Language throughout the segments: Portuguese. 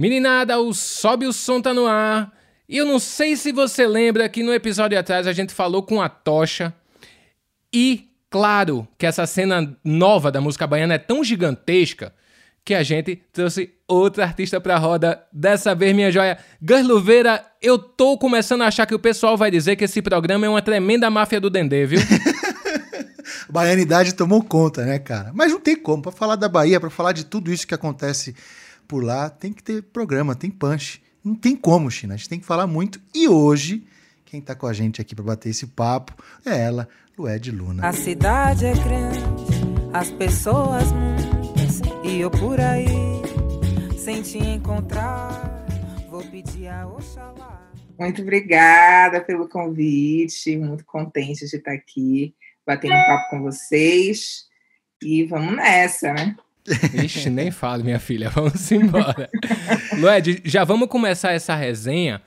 Meninada, o Sobe o Som tá no ar. E eu não sei se você lembra que no episódio atrás a gente falou com a Tocha. E, claro, que essa cena nova da música baiana é tão gigantesca que a gente trouxe outra artista pra roda. Dessa vez, minha joia, Gus Luveira, eu tô começando a achar que o pessoal vai dizer que esse programa é uma tremenda máfia do Dendê, viu? Baianidade tomou conta, né, cara? Mas não tem como. Pra falar da Bahia, pra falar de tudo isso que acontece por lá, tem que ter programa, tem punch. Não tem como, China. A gente tem que falar muito. E hoje, quem está com a gente aqui para bater esse papo é ela, Lued Luna. A cidade é grande, as pessoas muitas, e eu por aí, sem te encontrar, vou pedir a Oxalá. Muito obrigada pelo convite, muito contente de estar aqui, batendo um papo com vocês. E vamos nessa, né? Ixi, nem falo, minha filha. Vamos embora. Lued, já vamos começar essa resenha.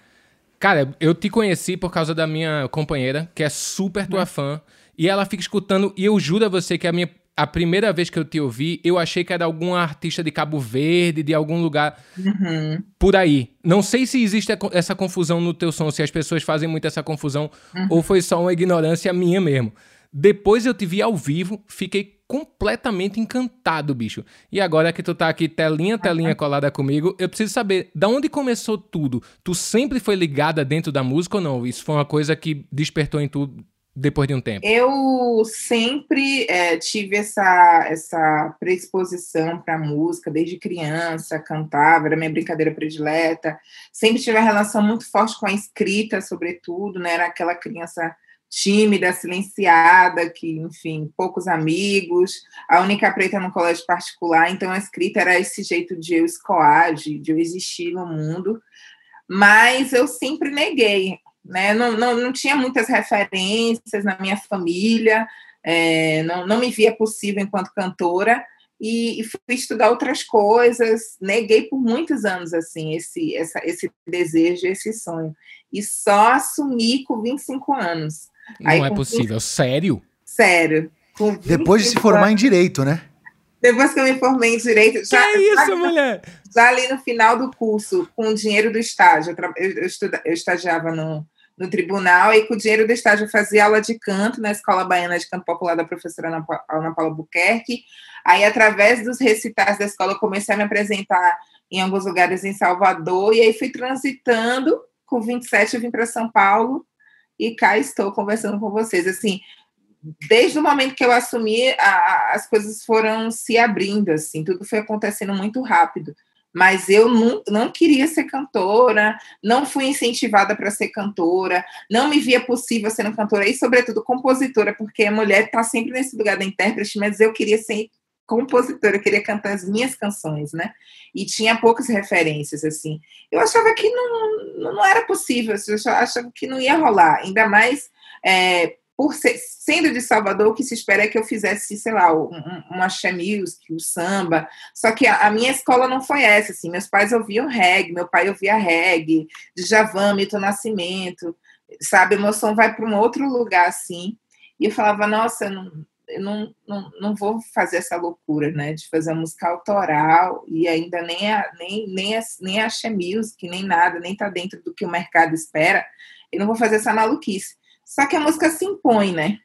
Cara, eu te conheci por causa da minha companheira, que é super tua fã. E ela fica escutando, e eu juro a você que a minha. A primeira vez que eu te ouvi, eu achei que era algum artista de Cabo Verde, de algum lugar uhum. por aí. Não sei se existe essa confusão no teu som, se as pessoas fazem muito essa confusão, uhum. ou foi só uma ignorância minha mesmo. Depois eu te vi ao vivo, fiquei completamente encantado, bicho. E agora que tu tá aqui, telinha, telinha colada comigo, eu preciso saber, da onde começou tudo? Tu sempre foi ligada dentro da música ou não? Isso foi uma coisa que despertou em tu depois de um tempo? Eu sempre é, tive essa, essa predisposição para música, desde criança, cantava, era minha brincadeira predileta. Sempre tive uma relação muito forte com a escrita, sobretudo, né? Era aquela criança tímida, silenciada, que, enfim, poucos amigos, a única preta no colégio particular, então a escrita era esse jeito de eu escoar, de, de eu existir no mundo, mas eu sempre neguei, né? Não, não, não tinha muitas referências na minha família, é, não, não me via possível enquanto cantora, e, e, fui estudar outras coisas, neguei por muitos anos assim esse, essa, esse desejo, esse sonho, e só assumi com 25 anos. Não Aí, é possível. 20... Sério? Sério. Depois de se formar em direito, né? Depois que eu me formei em direito. Já, que é isso, já, mulher? Já ali no final do curso, com o dinheiro do estágio, eu, eu, estuda, eu estagiava no, no tribunal e com o dinheiro do estágio eu fazia aula de canto na Escola Baiana de Canto Popular da professora Ana, Paula Buquerque. Aí, através dos recitais da escola, eu comecei a me apresentar em alguns lugares em Salvador, e aí fui transitando. Com 27, eu vim para São Paulo e cá estou conversando com vocês. Assim, desde o momento que eu assumi, a, as coisas foram se abrindo, assim, tudo foi acontecendo muito rápido. Mas eu não, não queria ser cantora, não fui incentivada para ser cantora, não me via possível sendo cantora e, sobretudo, compositora, porque a mulher está sempre nesse lugar da intérprete, mas eu queria ser compositora, eu queria cantar as minhas canções, né? E tinha poucas referências, assim. Eu achava que não, não era possível, eu achava que não ia rolar, ainda mais é, por ser, sendo de Salvador, o que se espera é que eu fizesse, sei lá, um, um axé o samba, só que a, a, minha escola não foi essa, assim, meus pais ouviam reggae, meu pai ouvia reggae, de Javan, Milton Nascimento, sabe, meu som vai para um outro lugar, assim, e eu falava, nossa, não, eu não, não, não vou fazer essa loucura, né, de fazer música autoral e ainda nem a, nem, nem a, nem a music, nem nada, nem tá dentro do que o mercado espera, eu não vou fazer essa maluquice. Só que a música se impõe, né?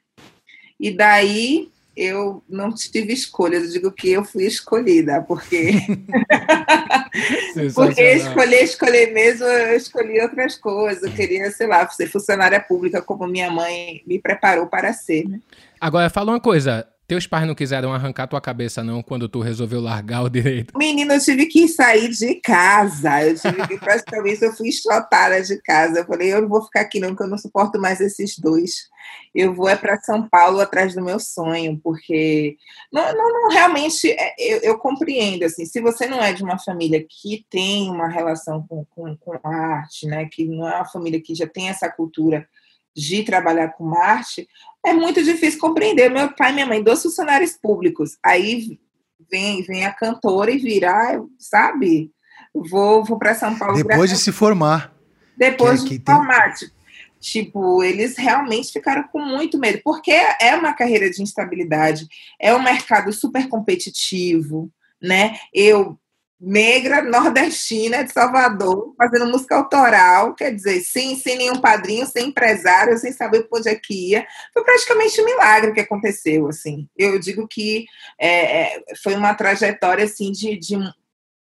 E daí eu não tive escolha, eu digo que eu fui escolhida, porque porque escolher, escolher mesmo, eu escolhi outras coisas, eu queria, sei lá, ser funcionária pública como minha mãe me preparou para ser, né? Agora, fala uma coisa. Teus pais não quiseram arrancar tua cabeça, não, quando tu resolveu largar o direito? Menina, eu tive que sair de casa. Eu tive que, praticamente, eu fui estrotada de casa. Eu falei, eu não vou ficar aqui não, porque eu não suporto mais esses dois. Eu vou é para São Paulo atrás do meu sonho, porque não, não, não realmente é, eu, eu, compreendo assim. Se você não é de uma família que tem uma relação com, com, com a arte, né, que não é uma família que já tem essa cultura de trabalhar com arte, é muito difícil compreender. Meu pai e minha mãe, dois funcionários públicos. Aí vem, vem a cantora e vira, sabe? Vou, vou para São Paulo. Depois de se formar. Depois é, de se formar. Tem... Tipo, eles realmente ficaram com muito medo, porque é uma carreira de instabilidade, é um mercado super competitivo, né? Eu negra nordestina de Salvador, fazendo música autoral, quer dizer, sim, sem nenhum padrinho, sem empresário, sem saber por onde é que ia. Foi praticamente um milagre que aconteceu, assim. Eu digo que é, é foi uma trajetória, assim, de, de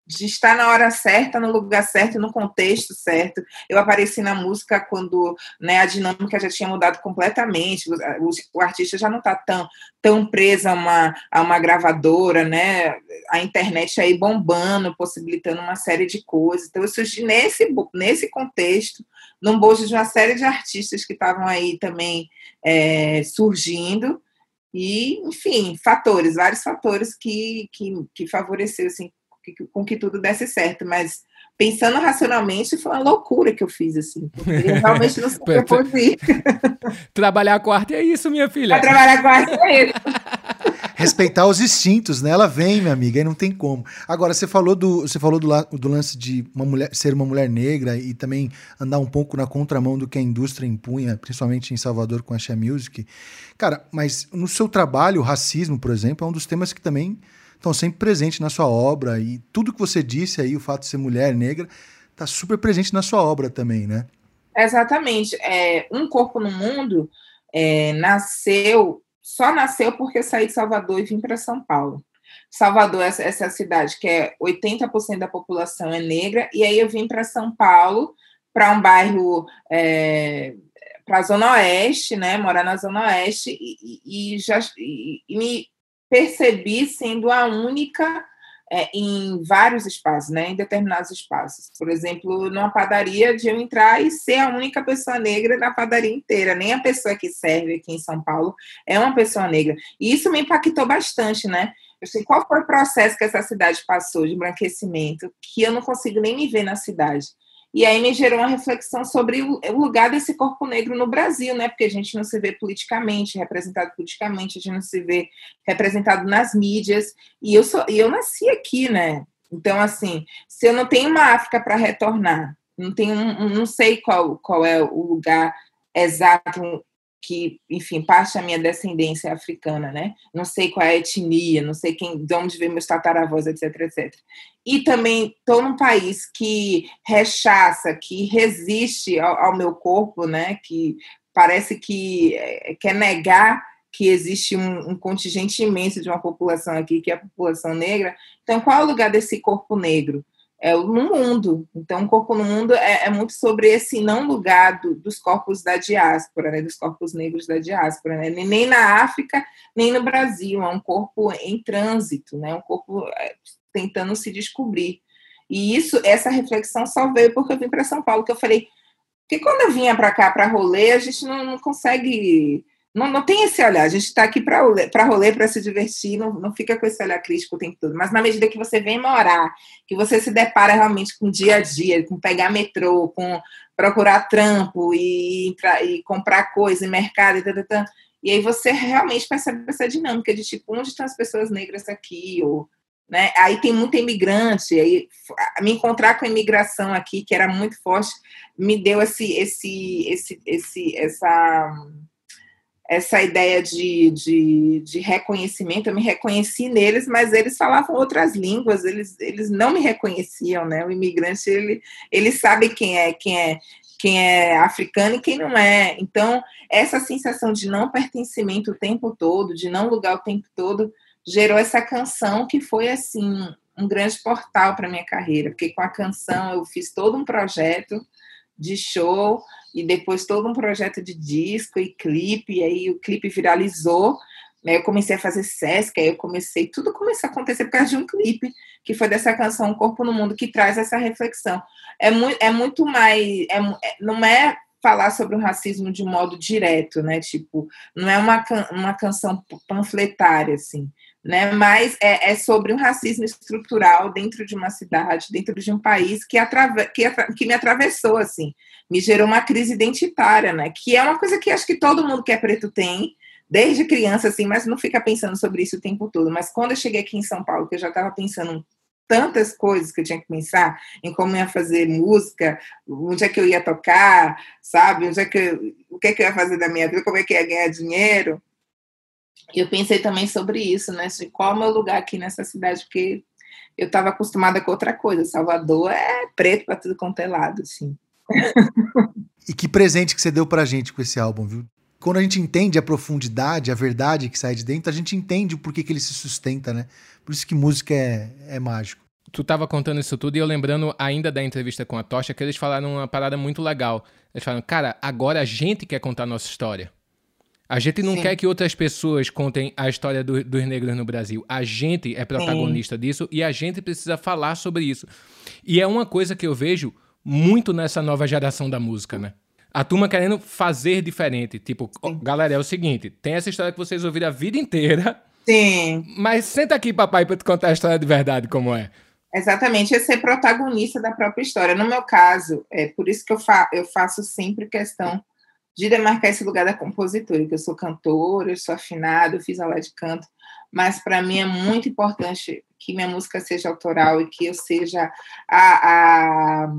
de estar na hora certa, no lugar certo, no contexto certo. Eu apareci na música quando né, a dinâmica já tinha mudado completamente, o, o artista já não está tão, tão preso a uma, a uma gravadora, né? a internet aí bombando, possibilitando uma série de coisas. Então, eu surgi nesse, nesse contexto, num bojo de uma série de artistas que estavam aí também é, surgindo, e, enfim, fatores, vários fatores que, que, que favoreceu assim, com que tudo desse certo, mas pensando racionalmente, foi uma loucura que eu fiz, assim. Eu realmente não sei o que eu Trabalhar com arte é isso, minha filha. Pra trabalhar com arte é isso. Respeitar os instintos, né? Ela vem, minha amiga, e não tem como. Agora, você falou do, você falou do, do lance de uma mulher, ser uma mulher negra e também andar um pouco na contramão do que a indústria impunha, principalmente em Salvador com a Shea Music. Cara, mas no seu trabalho, o racismo, por exemplo, é um dos temas que também estão sempre presentes na sua obra e tudo que você disse aí, o fato de ser mulher negra, está super presente na sua obra também, né? Exatamente. É, um Corpo no Mundo é, nasceu, só nasceu porque saí de Salvador e vim para São Paulo. Salvador, essa, essa cidade que é 80% da população é negra, e aí eu vim para São Paulo, para um bairro, é, para a Zona Oeste, né, morar na Zona Oeste, e, e já e, e me percebi sendo a única é, em vários espaços, né, em determinados espaços. Por exemplo, numa padaria, de eu entrar e ser a única pessoa negra na padaria inteira. Nem a pessoa que serve aqui em São Paulo é uma pessoa negra. E isso me impactou bastante, né? Eu sei qual foi o processo que essa cidade passou de embranquecimento, que eu não consigo nem me ver na cidade. E aí me gerou uma reflexão sobre o lugar desse corpo negro no Brasil, né? Porque a gente não se vê politicamente representado politicamente, a gente não se vê representado nas mídias. E eu sou, eu nasci aqui, né? Então, assim, se eu não tenho uma África para retornar, não tenho, não sei qual, qual é o lugar exato que, enfim, parte da minha descendência africana, né? Não sei qual é a etnia, não sei quem, de onde vem meus tataravós, etc, etc. E também estou num país que rechaça, que resiste ao, ao, meu corpo, né? Que parece que é, quer negar que existe um, um, contingente imenso de uma população aqui, que é a população negra. Então, qual é o lugar desse corpo negro? É, no mundo. Então, o corpo no mundo é, é muito sobre esse não lugar do, dos corpos da diáspora, né, dos corpos negros da diáspora, né, nem na África, nem no Brasil. É um corpo em trânsito, né, um corpo é, tentando se descobrir. E isso, essa reflexão só veio porque eu vim para São Paulo, que eu falei que quando eu vinha para cá para rolê, a gente não, não consegue não, não tem esse olhar, a gente está aqui para rolê, para se divertir, não, não fica com esse olhar crítico o tempo todo. Mas na medida que você vem morar, que você se depara realmente com o dia a dia, com pegar metrô, com procurar trampo e, e comprar coisa em mercado e tal, tal, e aí você realmente percebe essa dinâmica de tipo, onde estão as pessoas negras aqui? Ou, né? Aí tem muita imigrante, aí me encontrar com a imigração aqui, que era muito forte, me deu esse, esse, esse, esse, essa essa ideia de, de, de, reconhecimento, eu me reconheci neles, mas eles falavam outras línguas, eles, eles não me reconheciam, né? O imigrante, ele, ele sabe quem é, quem é, quem é africano e quem não é. Então, essa sensação de não pertencimento o tempo todo, de não lugar o tempo todo, gerou essa canção que foi, assim, um grande portal para minha carreira, porque com a canção eu fiz todo um projeto de show, e depois todo um projeto de disco e clipe, e aí o clipe viralizou, né? Eu comecei a fazer Sesc, aí eu comecei, tudo começou a acontecer por causa de um clipe, que foi dessa canção Corpo no Mundo, que traz essa reflexão. É muito, é muito mais, é, é não é falar sobre o racismo de modo direto, né? Tipo, não é uma, uma canção panfletária, assim, né? Mas é, é sobre um racismo estrutural dentro de uma cidade, dentro de um país que, atrave, que, que me atravessou, assim me gerou uma crise identitária, né? Que é uma coisa que acho que todo mundo que é preto tem, desde criança, assim, mas não fica pensando sobre isso o tempo todo. Mas quando eu cheguei aqui em São Paulo, que eu já estava pensando tantas coisas que eu tinha que pensar em como ia fazer música, onde é que eu ia tocar, sabe? Onde é que eu, o que é que eu ia fazer da minha vida, como é que eu ia ganhar dinheiro. E eu pensei também sobre isso, né? De qual é o meu lugar aqui nessa cidade, porque eu estava acostumada com outra coisa. Salvador é preto para tudo quanto é lado, assim. e que presente que você deu pra gente com esse álbum, viu? Quando a gente entende a profundidade, a verdade que sai de dentro, a gente entende o porquê que ele se sustenta, né? Por isso que música é, é mágico. Tu tava contando isso tudo e eu lembrando ainda da entrevista com a Tocha que eles falaram uma parada muito legal. Eles falaram, cara, agora a gente quer contar a nossa história. A gente não Sim. quer que outras pessoas contem a história do, dos negros no Brasil. A gente é protagonista Sim. disso e a gente precisa falar sobre isso. E é uma coisa que eu vejo muito nessa nova geração da música, né? A turma querendo fazer diferente. Tipo, galera, é o seguinte: tem essa história que vocês ouviram a vida inteira. Sim. Mas senta aqui, papai, para te contar a história de verdade como é. Exatamente, é ser protagonista da própria história. No meu caso, é por isso que eu, fa eu faço sempre questão de demarcar esse lugar da compositora, que eu sou cantora, eu sou afinada, eu fiz aula de canto, mas para mim é muito importante que minha música seja autoral e que eu seja a, a,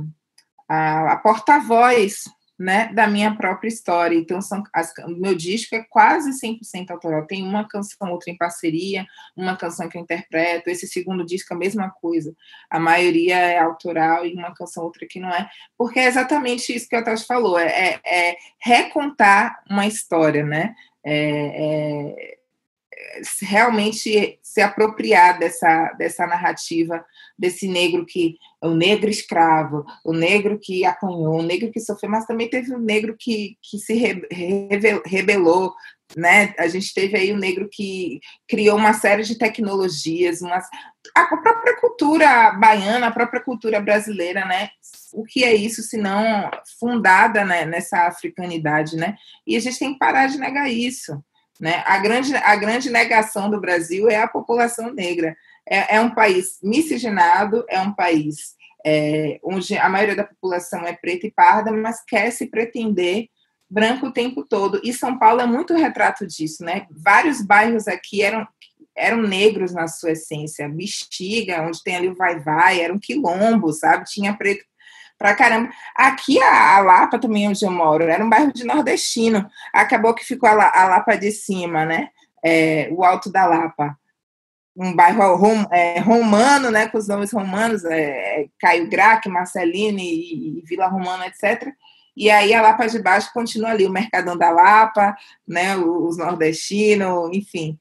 a, a porta-voz né, da minha própria história. Então, são, as, meu disco é quase 100% autoral. Tem uma canção, outra em parceria, uma canção que eu interpreto. Esse segundo disco, a mesma coisa. A maioria é autoral e uma canção, outra que não é. Porque é exatamente isso que a Tati falou. É, é, é, recontar uma história, né? É, é realmente se apropriar dessa, dessa narrativa desse negro que o negro escravo, o negro que apanhou, o negro que sofreu, mas também teve o negro que, que se re, rebelou, né? A gente teve aí o negro que criou uma série de tecnologias, umas, a própria cultura baiana, a própria cultura brasileira, né? O que é isso se não fundada né, nessa africanidade, né? E a gente tem que parar de negar isso. Né? A, grande, a grande negação do Brasil é a população negra. É, é um país miscigenado, é um país é, onde a maioria da população é preta e parda, mas quer se pretender branco o tempo todo. E São Paulo é muito retrato disso, né? Vários bairros aqui eram eram negros na sua essência. Bexiga, onde tem ali o Vai Vai, era um quilombo, sabe? Tinha preto pra caramba. Aqui a, a, Lapa também onde eu moro, era um bairro de nordestino. Acabou que ficou a, a Lapa de cima, né? É, o Alto da Lapa. Um bairro rom, é, romano, né? Com os nomes romanos, é, Caio Grac, Marcelino e, e Vila Romana, etc. E aí a Lapa de Baixo continua ali, o Mercadão da Lapa, né? Os nordestinos, enfim.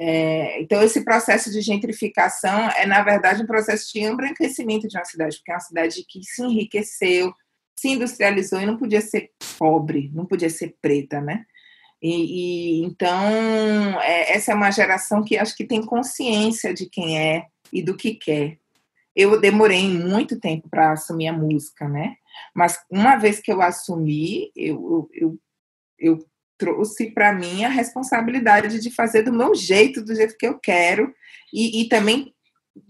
É, então, esse processo de gentrificação é, na verdade, um processo de embranquecimento de uma cidade, porque é uma cidade que se enriqueceu, se industrializou e não podia ser pobre, não podia ser preta, né? E, e então, é, essa é uma geração que acho que tem consciência de quem é e do que quer. Eu demorei muito tempo para assumir a música, né? Mas uma vez que eu assumi, eu, eu, eu trouxe para mim a responsabilidade de fazer do meu jeito, do jeito que eu quero, e, e também,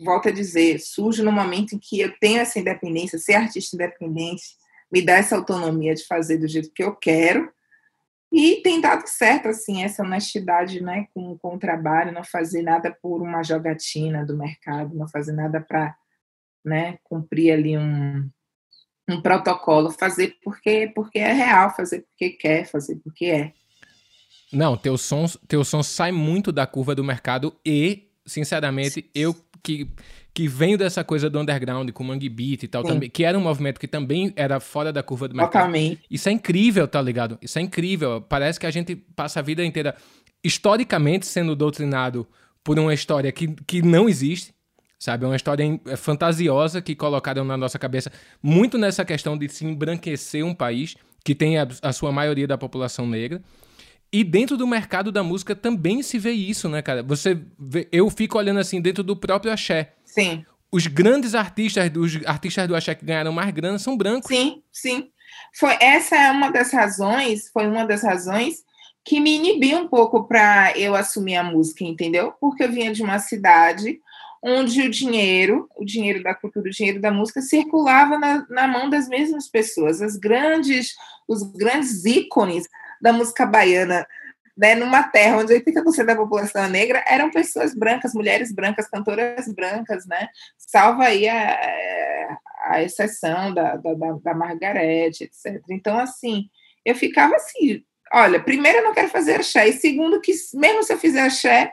volto a dizer, surge no momento em que eu tenho essa independência, ser artista independente, me dá essa autonomia de fazer do jeito que eu quero, e tem dado certo, assim, essa honestidade, né, com, com o trabalho, não fazer nada por uma jogatina do mercado, não fazer nada para, né, cumprir ali um, um protocolo, fazer porque, porque é real, fazer porque quer, fazer porque é. Não, teu som, teu som sai muito da curva do mercado e, sinceramente, eu que, que venho dessa coisa do underground com Mangue Beat e tal, também, que era um movimento que também era fora da curva do mercado. Totalmente. Isso é incrível, tá ligado? Isso é incrível. Parece que a gente passa a vida inteira historicamente sendo doutrinado por uma história que, que não existe sabe? É uma história é fantasiosa que colocaram na nossa cabeça, muito nessa questão de se embranquecer um país que tem a, a, sua maioria da população negra. E dentro do mercado da música também se vê isso, né, cara? Você vê, eu fico olhando assim dentro do próprio axé. Sim. Os grandes artistas dos artistas do axé que ganharam mais grana são brancos. Sim, sim. Foi essa é uma das razões, foi uma das razões que me inibiu um pouco para eu assumir a música, entendeu? Porque eu vinha de uma cidade onde o dinheiro, o dinheiro da cultura, o dinheiro da música circulava na, na mão das mesmas pessoas, as grandes, os grandes ícones da música baiana né, numa terra onde 80% da população é negra eram pessoas brancas, mulheres brancas, cantoras brancas, né? Salva aí a, a exceção da, da, da Margarete, etc. Então, assim, eu ficava assim, olha, primeiro eu não quero fazer axé, e segundo que mesmo se eu fizer axé,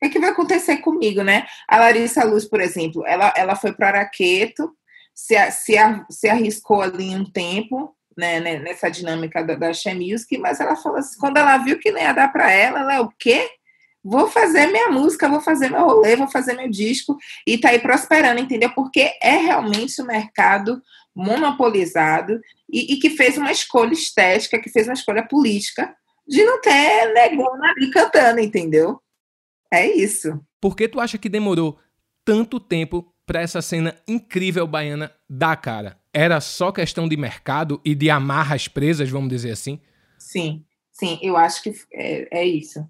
que, é que vai acontecer comigo, né? A Larissa Luz, por exemplo, ela, ela foi para Araqueto, se, se, se arriscou ali um tempo, né, né, nessa dinâmica da, da Music, mas ela falou assim, quando ela viu que não ia dar para ela, ela, o quê? Vou fazer minha música, vou fazer meu rolê, vou fazer meu disco, e tá aí prosperando, entendeu? Porque é realmente um mercado monopolizado e, e que fez uma escolha estética, que fez uma escolha política de não ter negona ali cantando, entendeu? É isso. Por que tu acha que demorou tanto tempo para essa cena incrível baiana dar cara? Era só questão de mercado e de amarras presas, vamos dizer assim? Sim, sim, eu acho que é, é isso.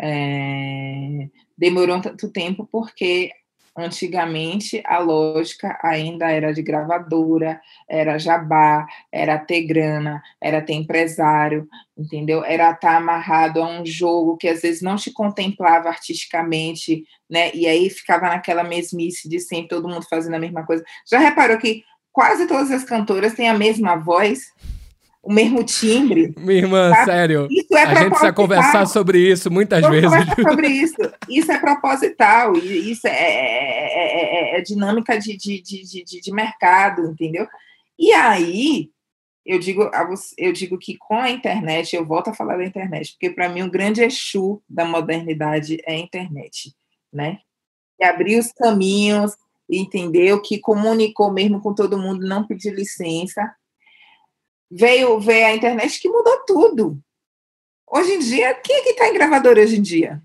É... Demorou tanto tempo porque Antigamente, a lógica ainda era de gravadora, era jabá, era ter grana, era ter empresário, entendeu? Era estar tá amarrado a um jogo que às vezes não te contemplava artisticamente, né? E aí ficava naquela mesmice de sempre todo mundo fazendo a mesma coisa. Já reparou que quase todas as cantoras têm a mesma voz? O mesmo timbre. Minha irmã, tá? sério. Isso é a gente precisa conversar sobre isso muitas Vamos vezes. Sobre isso. Isso é proposital, isso é, é, é, é dinâmica de, de, de, de, de mercado, entendeu? E aí, eu digo, eu digo que com a internet, eu volto a falar da internet, porque para mim o grande exu da modernidade é a internet, né? E abrir os caminhos, entendeu? Que comunicou mesmo com todo mundo, não pedir licença, veio, veio a internet que mudou tudo. Hoje em dia, quem é que está em gravadora hoje em dia?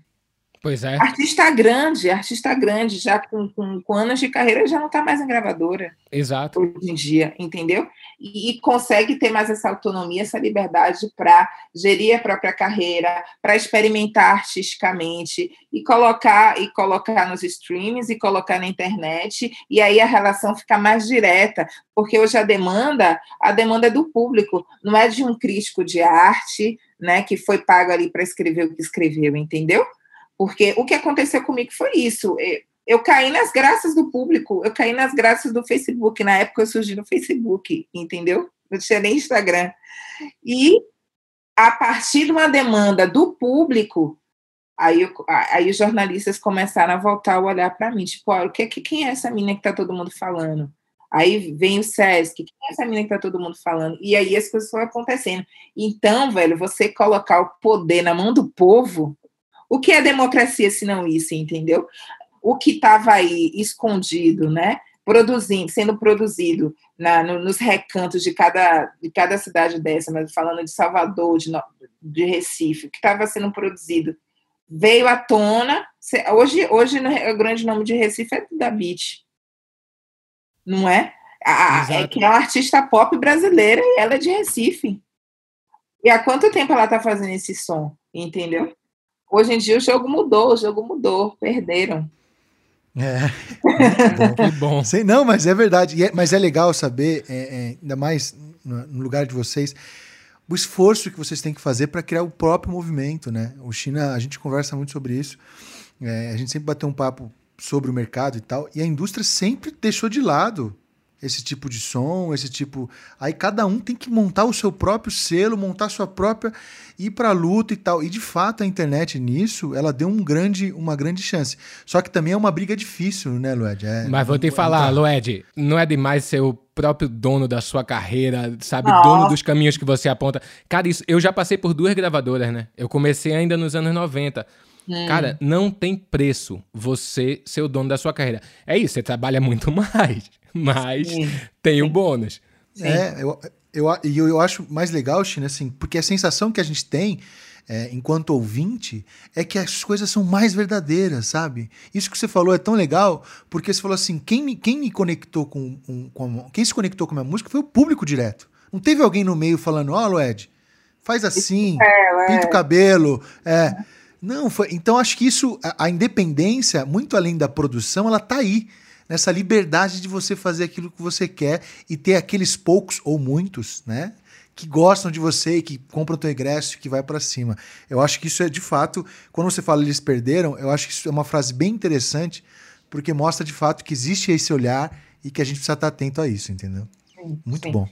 Pois é. Artista grande, artista grande, já com, com, com anos de carreira, já não está mais em gravadora. Exato. Hoje em dia, entendeu? E, e consegue ter mais essa autonomia, essa liberdade para gerir a própria carreira, para experimentar artisticamente e colocar e colocar nos streams e colocar na internet, e aí a relação fica mais direta, porque hoje a demanda, a demanda é do público, não é de um crítico de arte, né, que foi pago ali para escrever o que escreveu, entendeu? Porque o que aconteceu comigo foi isso. Eu caí nas graças do público, eu caí nas graças do Facebook. Na época eu surgi no Facebook, entendeu? Não tinha nem Instagram. E a partir de uma demanda do público, aí, aí os jornalistas começaram a voltar a olhar para mim, tipo, o que, quem é essa menina que está todo mundo falando? Aí vem o SESC, quem é essa menina que tá todo mundo falando? E aí as coisas foram acontecendo. Então, velho, você colocar o poder na mão do povo, o que é democracia se não isso, entendeu? O que estava aí escondido, né? Produzindo, sendo produzido na, no, nos recantos de cada, de cada cidade dessa, mas falando de Salvador, de, de Recife, o que estava sendo produzido veio à tona. Hoje, hoje o grande nome de Recife é da Beach, não é? A, é que é uma artista pop brasileira e ela é de Recife. E há quanto tempo ela está fazendo esse som? Entendeu? Hoje em dia o jogo mudou, o jogo mudou, perderam. É. que bom. Sei, não, mas é verdade. É, mas é legal saber, é, é, ainda mais no lugar de vocês, o esforço que vocês têm que fazer para criar o próprio movimento, né? O China, a gente conversa muito sobre isso. É, a gente sempre bateu um papo sobre o mercado e tal, e a indústria sempre deixou de lado esse tipo de som, esse tipo. Aí cada um tem que montar o seu próprio selo, montar a sua própria ir para a luta e tal. E de fato a internet nisso, ela deu um grande, uma grande chance. Só que também é uma briga difícil, né, Lued? É, Mas vou te é, falar, então... Lued, não é demais ser o próprio dono da sua carreira, sabe, oh. dono dos caminhos que você aponta. Cara, isso, eu já passei por duas gravadoras, né? Eu comecei ainda nos anos 90. Hum. Cara, não tem preço você ser o dono da sua carreira. É isso, você trabalha muito mais mas Sim. tem o bônus. É, eu, eu, eu, eu acho mais legal, China, assim, porque a sensação que a gente tem é, enquanto ouvinte, é que as coisas são mais verdadeiras, sabe? Isso que você falou é tão legal, porque você falou assim: quem me, quem me conectou com, um, com a, quem se conectou com a minha música foi o público direto. Não teve alguém no meio falando, ó, oh, Lued, faz assim, é, pinta o cabelo. É. Não, foi. Então acho que isso, a, a independência, muito além da produção, ela tá aí nessa liberdade de você fazer aquilo que você quer e ter aqueles poucos ou muitos, né? que gostam de você e que compram teu ingresso e que vai para cima. Eu acho que isso é de fato, quando você fala eles perderam, eu acho que isso é uma frase bem interessante, porque mostra de fato que existe esse olhar e que a gente precisa estar atento a isso, entendeu? Sim, Muito sim. bom.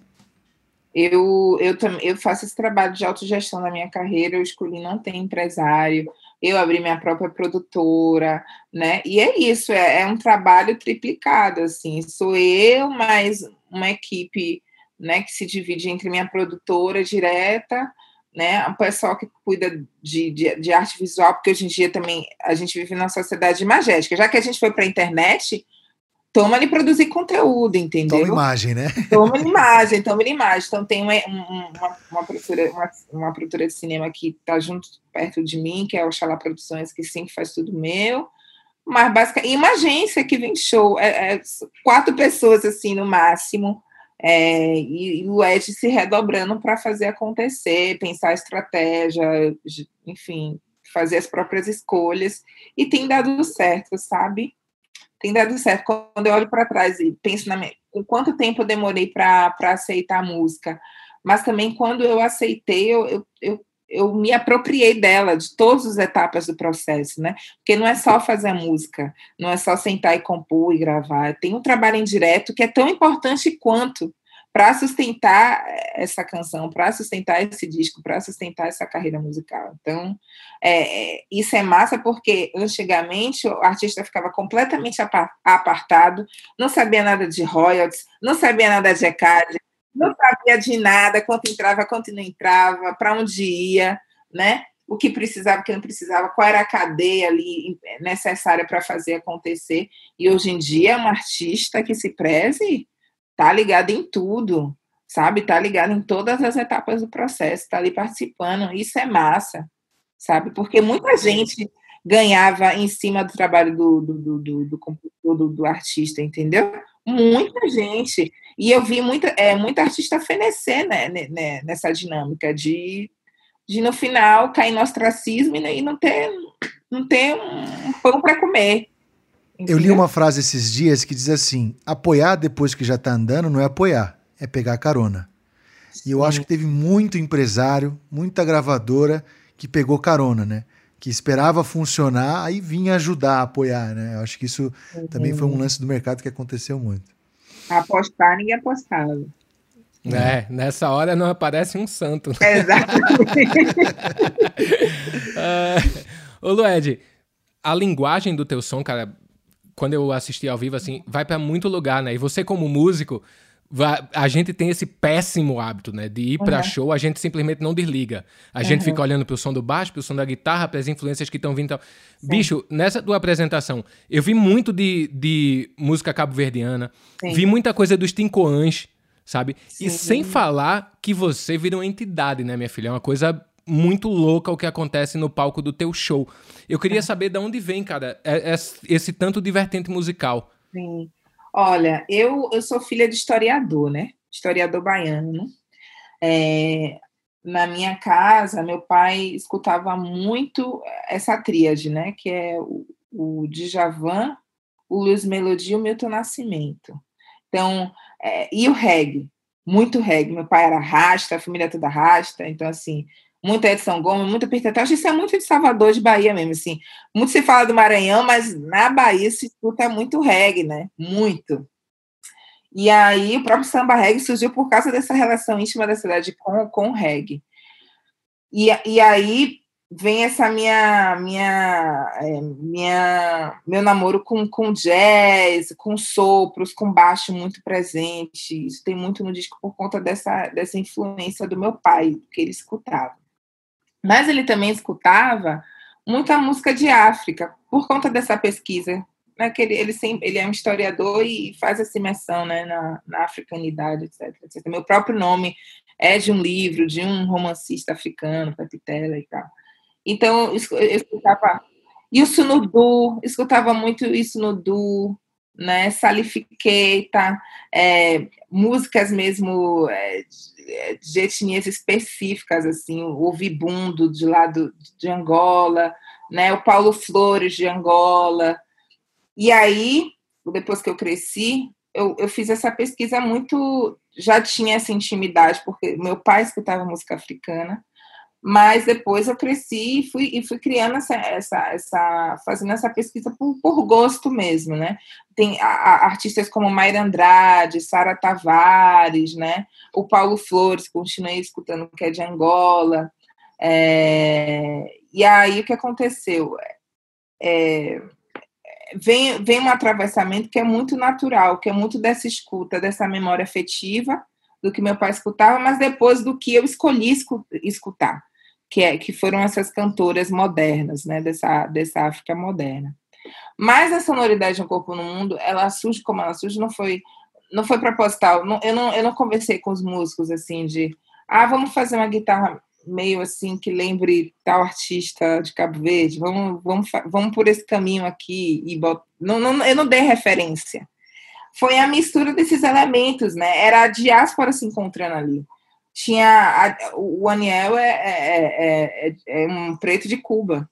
Eu, eu, eu faço esse trabalho de autogestão na minha carreira, eu escolhi não ter empresário, eu abri minha própria produtora, né? E é isso, é, é um trabalho triplicado, assim, sou eu mais uma equipe né, que se divide entre minha produtora direta, né, o pessoal que cuida de, de, de, arte visual, porque hoje em dia também a gente vive numa sociedade imagética. Já que a gente foi para a internet, toma ali produzir conteúdo, entendeu? Toma imagem, né? Toma imagem, toma imagem. Então tem uma, uma, uma, produtora, uma, uma produtora de cinema que está junto, perto de mim, que é o Xalá Produções, que sim, que faz tudo meu. Mas basicamente, e uma agência que vem show, é, é, quatro pessoas assim no máximo, é, e, e, o Ed se redobrando para fazer acontecer, pensar estratégia, enfim, fazer as próprias escolhas, e tem dado certo, sabe? Tem dado certo. Quando eu olho para trás e penso na minha, em quanto tempo eu demorei para aceitar a música, mas também quando eu aceitei, eu, eu, eu eu me apropriei dela, de todas as etapas do processo, né? Porque não é só fazer a música, não é só sentar e compor e gravar. Tem um trabalho indireto que é tão importante quanto para sustentar essa canção, para sustentar esse disco, para sustentar essa carreira musical. Então, é, é, isso é massa porque antigamente o artista ficava completamente apartado, não sabia nada de royalties, não sabia nada de ECAD, não sabia de nada, quanto entrava, quanto não entrava, para onde ia, né? O que precisava, o que não precisava, qual era a cadeia ali necessária para fazer acontecer. E hoje em dia, um artista que se preze tá ligado em tudo, sabe? Tá ligado em todas as etapas do processo, tá ali participando. Isso é massa, sabe? Porque muita gente ganhava em cima do trabalho do, do, do, do, do, artista, entendeu? Muita gente. E eu vi muita, é, muita artista fenecer né, né, nessa dinâmica de, de, no final, cair no ostracismo e não ter, não ter um pão para comer. Entendeu? Eu li uma frase esses dias que diz assim: apoiar depois que já está andando não é apoiar, é pegar carona. E eu acho que teve muito empresário, muita gravadora que pegou carona, né? Que esperava funcionar, aí vinha ajudar a apoiar, né? Eu acho que isso uhum. também foi um lance do mercado que aconteceu muito. Apostar, ninguém apostava. É, nessa hora não aparece um santo. Exatamente. uh, ô Lued, a linguagem do teu som, cara, quando eu assisti ao vivo, assim, vai para muito lugar, né? E você como músico, a gente tem esse péssimo hábito, né? De ir para uhum. show, a gente simplesmente não desliga. A uhum. gente fica olhando pro som do baixo, pro som da guitarra, para as influências que estão vindo. Bicho, nessa tua apresentação, eu vi muito de, de música cabo-verdiana, vi muita coisa dos Tincoãs, sabe? Sim. E sem falar que você vira uma entidade, né, minha filha? É uma coisa muito louca o que acontece no palco do teu show. Eu queria é. saber de onde vem, cara, é, é esse tanto de vertente musical. Sim. Olha, eu, eu sou filha de historiador, né? Historiador baiano. É, na minha casa, meu pai escutava muito essa tríade, né? Que é o, o Djavan, o Luiz Melodia e o Milton Nascimento. Então, é, e o reggae, muito reggae. Meu pai era rasta, a família toda rasta, então, assim, muita Edson Gomes, muita Pertetal. Acho que isso é muito de Salvador, de Bahia mesmo, assim. Muito se fala do Maranhão, mas na Bahia se escuta muito reggae, né? Muito. E aí o próprio samba reggae surgiu por causa dessa relação íntima da cidade com, com o reggae. E, e aí vem essa minha minha é, minha meu namoro com, com jazz, com sopros, com baixo muito presente. Isso tem muito no disco por conta dessa dessa influência do meu pai, que ele escutava. Mas ele também escutava muita música de África, por conta dessa pesquisa. Né, que ele, ele, sempre, ele é um historiador e faz essa imersão né, na, na africanidade, etc, etc. Meu próprio nome é de um livro, de um romancista africano, Pepitela e tal. Então, eu escutava isso no Du, escutava muito isso no Du, né, Salif Keita, é, músicas mesmo é, de etnias específicas, assim, o Vibundo de lá do, de Angola, né, o Paulo Flores de Angola. E aí, depois que eu cresci, eu, eu fiz essa pesquisa muito. Já tinha essa intimidade, porque meu pai escutava música africana, mas depois eu cresci e fui, e fui criando essa, essa, essa fazendo essa pesquisa por, por gosto mesmo, né? Tem a, a, artistas como Mayra Andrade, Sara Tavares, né? O Paulo Flores, continuei escutando que é de Angola. É, e aí o que aconteceu? É, vem, vem um atravessamento que é muito natural, que é muito dessa escuta, dessa memória afetiva do que meu pai escutava, mas depois do que eu escolhi escutar que, é, que foram essas cantoras modernas, né, dessa, dessa África moderna. Mas a sonoridade do Corpo no Mundo, ela surge como ela surge, não foi, não foi proposital. Não, eu, não, eu não conversei com os músicos assim de, ah, vamos fazer uma guitarra meio assim que lembre tal artista de Cabo Verde, vamos, vamos, vamos por esse caminho aqui e bot... não, não, eu não dei referência. Foi a mistura desses elementos, né? Era a diáspora se encontrando ali tinha a, o Aniel é, é, é, é, um preto de Cuba,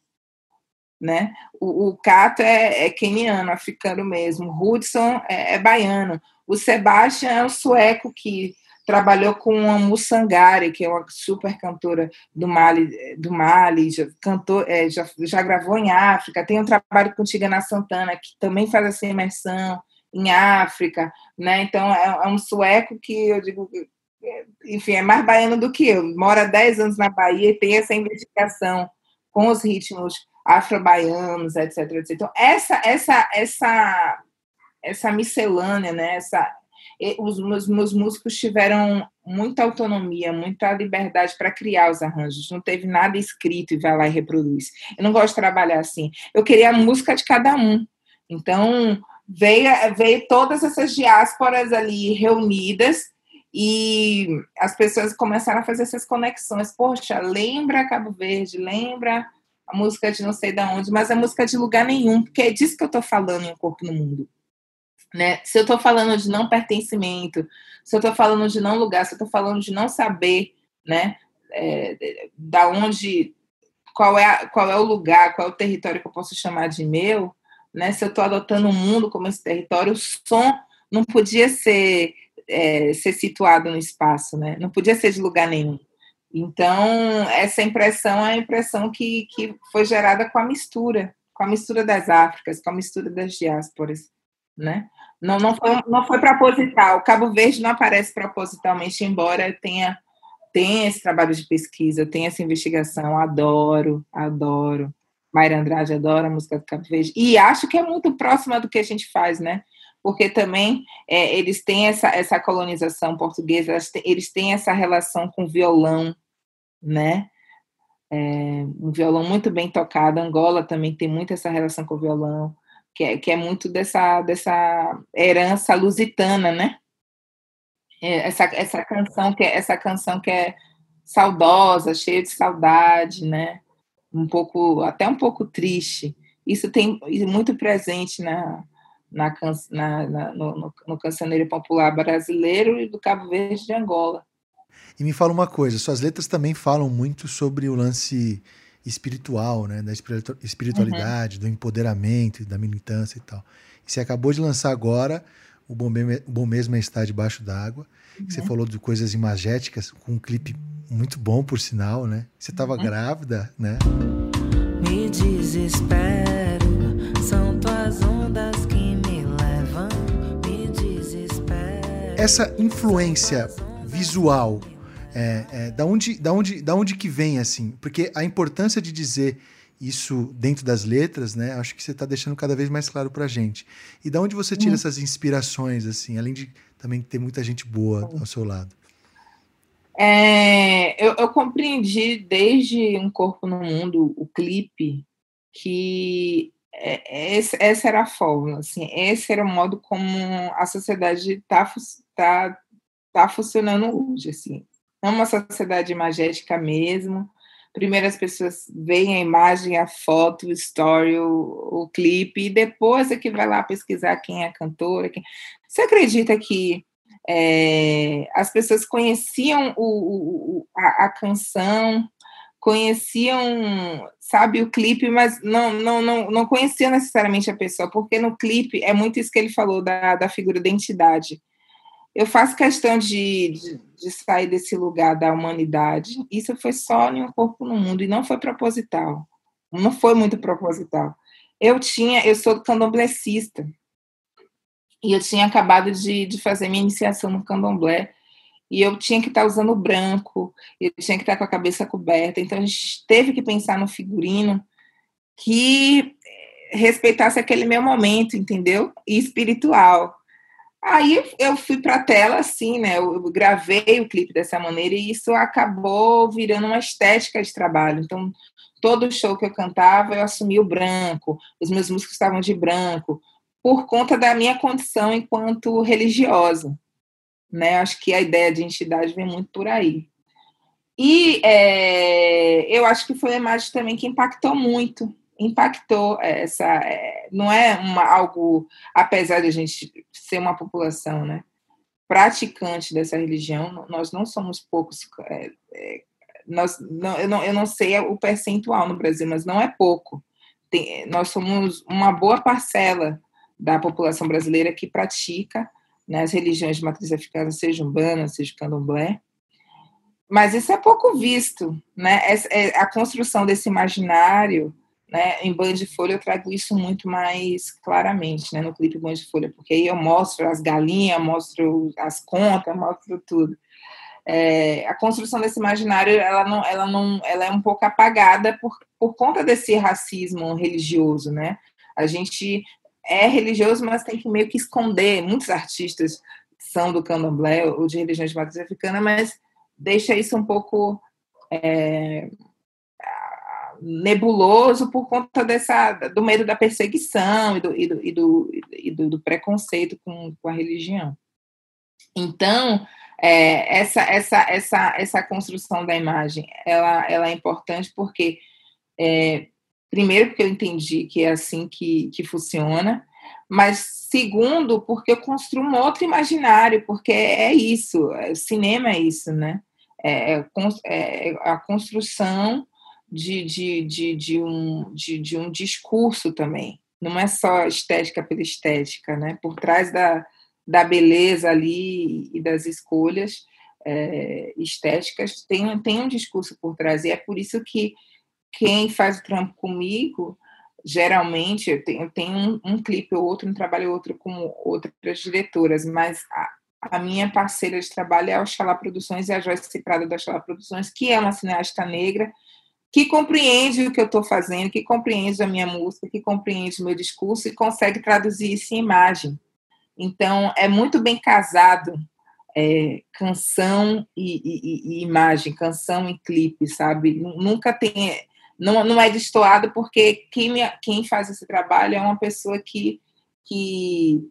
né? O, o Cato é, é keniano, africano mesmo. Hudson é, é, baiano. O Sebastian é um sueco que trabalhou com a Mussangari, que é uma super cantora do Mali, do Mali já, cantou, é, já, já gravou em África. Tem um trabalho com Tigana Santana, que também faz essa imersão em África, né? Então é, é um sueco que eu digo enfim, é mais baiano do que eu. Mora 10 anos na Bahia e tem essa investigação com os ritmos afro-baianos, etc, etc. Então, essa, essa, essa, essa miscelânea, né? Essa, os meus, meus músicos tiveram muita autonomia, muita liberdade para criar os arranjos. Não teve nada escrito e vai lá e reproduz. Eu não gosto de trabalhar assim. Eu queria a música de cada um. Então, veio, veio todas essas diásporas ali reunidas e as pessoas começaram a fazer essas conexões. Poxa, lembra Cabo Verde, lembra a música de não sei de onde, mas a música de lugar nenhum, porque é disso que eu estou falando em O Corpo no Mundo. Né? Se eu estou falando de não pertencimento, se eu estou falando de não lugar, se eu estou falando de não saber, né, é, da onde, qual é, qual é o lugar, qual é o território que eu posso chamar de meu, né? Se eu estou adotando o mundo como esse território, o som não podia ser é, ser situado no espaço, né? Não podia ser de lugar nenhum. Então, essa impressão é a impressão que, que foi gerada com a mistura, com a mistura das Áfricas, com a mistura das diásporas, né? Não, não foi, não foi proposital. O Cabo Verde não aparece propositalmente, embora tenha, tenha esse trabalho de pesquisa, tenha essa investigação. Adoro, adoro. Mayra Andrade adora a música do Cabo Verde. E acho que é muito próxima do que a gente faz, né? porque também é, eles têm essa, essa colonização portuguesa, eles têm essa relação com violão, né? É, um violão muito bem tocado. Angola também tem muito essa relação com o violão, que é, que é muito dessa, dessa herança lusitana, né? É, essa, essa canção que é, essa canção que é saudosa, cheia de saudade, né? Um pouco, até um pouco triste. Isso tem muito presente na, na, na, na no, no cancioneiro popular brasileiro e do Cabo Verde de Angola. E me fala uma coisa, suas letras também falam muito sobre o lance espiritual, né, da espiritualidade, uhum. do empoderamento, da militância e tal. E você acabou de lançar agora o Bom, o Bom Mesmo é Estar Debaixo d'Água, uhum. você falou de coisas imagéticas, com um clipe muito bom, por sinal, né? Você estava uhum. grávida, né? Me desespero, são tuas ondas que essa influência visual, é, é, da, onde, da, onde, da onde que vem, assim? Porque a importância de dizer isso dentro das letras, né? Acho que você está deixando cada vez mais claro para gente. E da onde você tira hum. essas inspirações, assim, além de também ter muita gente boa ao seu lado? É, eu, eu, compreendi desde Um Corpo no Mundo, o clipe, que é, essa era a fórmula, assim, esse era o modo como a sociedade está tá, tá funcionando hoje, assim. É uma sociedade imagética mesmo. Primeiro as pessoas veem a imagem, a foto, o story, o, o clipe, e depois é que vai lá pesquisar quem é a cantora. Quem... Você acredita que é, as pessoas conheciam o, o a, a, canção conheciam, sabe, o clipe, mas não, não, não, não conheciam necessariamente a pessoa, porque no clipe é muito isso que ele falou da, da figura da entidade. Eu faço questão de, de, de sair desse lugar da humanidade. Isso foi só em um corpo no mundo e não foi proposital. Não foi muito proposital. Eu tinha, eu sou candomblessista e eu tinha acabado de, de fazer minha iniciação no candomblé e eu tinha que estar usando branco, eu tinha que estar com a cabeça coberta. Então a gente teve que pensar no figurino que respeitasse aquele meu momento, entendeu? E espiritual. Aí eu fui para a tela assim, né? Eu gravei o clipe dessa maneira e isso acabou virando uma estética de trabalho. Então, todo show que eu cantava, eu assumia o branco, os meus músicos estavam de branco, por conta da minha condição enquanto religiosa né? Acho que a ideia de entidade vem muito por aí. E é, eu acho que foi a imagem também que impactou muito, impactou essa, é, não é uma, algo, apesar de a gente ser uma população, né, praticante dessa religião, nós não somos poucos, é, é, nós, não, eu, não, eu não sei o percentual no Brasil, mas não é pouco. Tem, nós somos uma boa parcela da população brasileira que pratica né, religiões de matriz africana, seja umbanda, seja candomblé. Mas isso é pouco visto, né? É, a construção desse imaginário, né? Em Band de Folha eu trago isso muito mais claramente, né? No clipe Band de Folha, porque aí eu mostro as galinhas, mostro as contas, mostro tudo. É, a construção desse imaginário, ela não, ela não, ela é um pouco apagada por, por conta desse racismo religioso, né? A gente é religioso, mas tem que meio que esconder. Muitos artistas são do candomblé ou de religiões matriz africana, mas deixa isso um pouco é, nebuloso por conta dessa, do medo da perseguição e do, e do, e do, e do, do preconceito com, com, a religião. Então, é, essa, essa, essa, essa construção da imagem, ela, ela é importante porque é, Primeiro, porque eu entendi que é assim que, que funciona, mas segundo, porque eu construo um outro imaginário, porque é isso, é, cinema é isso, né? É, é, é a construção de, de, de, de, um, de, de um discurso também. Não é só estética pela estética, né? Por trás da, da beleza ali e das escolhas é, estéticas tem, tem um discurso por trás. E é por isso que quem faz o trampo comigo, geralmente, eu tenho, eu tenho um, um, clipe ou outro, um trabalho ou outro com outras diretoras, mas a, a, minha parceira de trabalho é a Oxalá Produções e a Joyce Prada da Oxalá Produções, que é uma cineasta negra, que compreende o que eu estou fazendo, que compreende a minha música, que compreende o meu discurso e consegue traduzir isso em imagem. Então, é muito bem casado é, canção e, e, e, imagem, canção e clipe, sabe? Nunca tem não, não é destoado porque quem, me, quem faz esse trabalho é uma pessoa que, que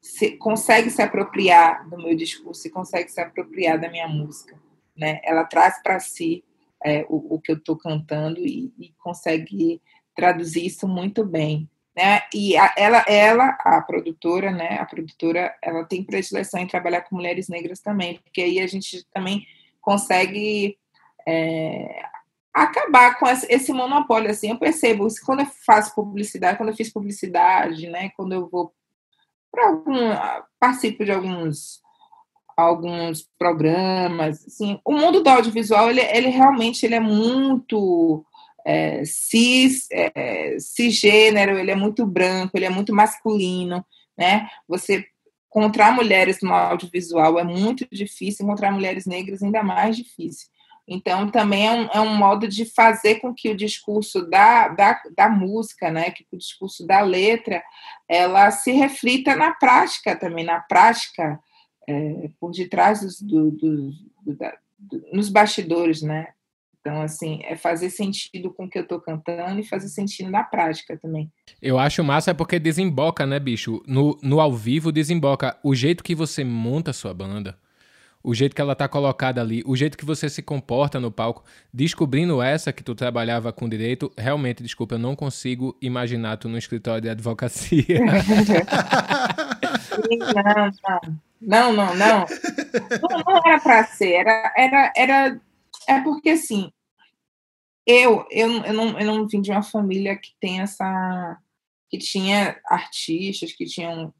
se, consegue se apropriar do meu discurso e consegue se apropriar da minha música. Né? Ela traz para si é, o, o, que eu estou cantando e, e, consegue traduzir isso muito bem. Né? E a, ela, ela, a produtora, né? A produtora, ela tem predileção em trabalhar com mulheres negras também, porque aí a gente também consegue é, acabar com esse monopólio assim eu percebo quando eu faço publicidade quando eu fiz publicidade né quando eu vou para algum participo de alguns alguns programas assim o mundo do audiovisual ele, ele realmente ele é muito é, cis é, cisgênero ele é muito branco ele é muito masculino né? Você encontrar mulheres no audiovisual é muito difícil encontrar mulheres negras ainda mais difícil. Então, também é um, é um, modo de fazer com que o discurso da, da, da, música, né, que o discurso da letra, ela se reflita na prática também, na prática, é, por detrás dos, do, do, do, da, nos bastidores, né? Então, assim, é fazer sentido com o que eu estou cantando e fazer sentido na prática também. Eu acho massa é porque desemboca, né, bicho? No, no ao vivo desemboca o jeito que você monta a sua banda o jeito que ela tá colocada ali, o jeito que você se comporta no palco, descobrindo essa que tu trabalhava com direito, realmente, desculpa, eu não consigo imaginar tu no escritório de advocacia. não, não, não, não. Não, não era para ser, era, era, era, é porque assim, eu, eu, eu, não, eu não vim de uma família que tem essa. que tinha artistas, que tinham.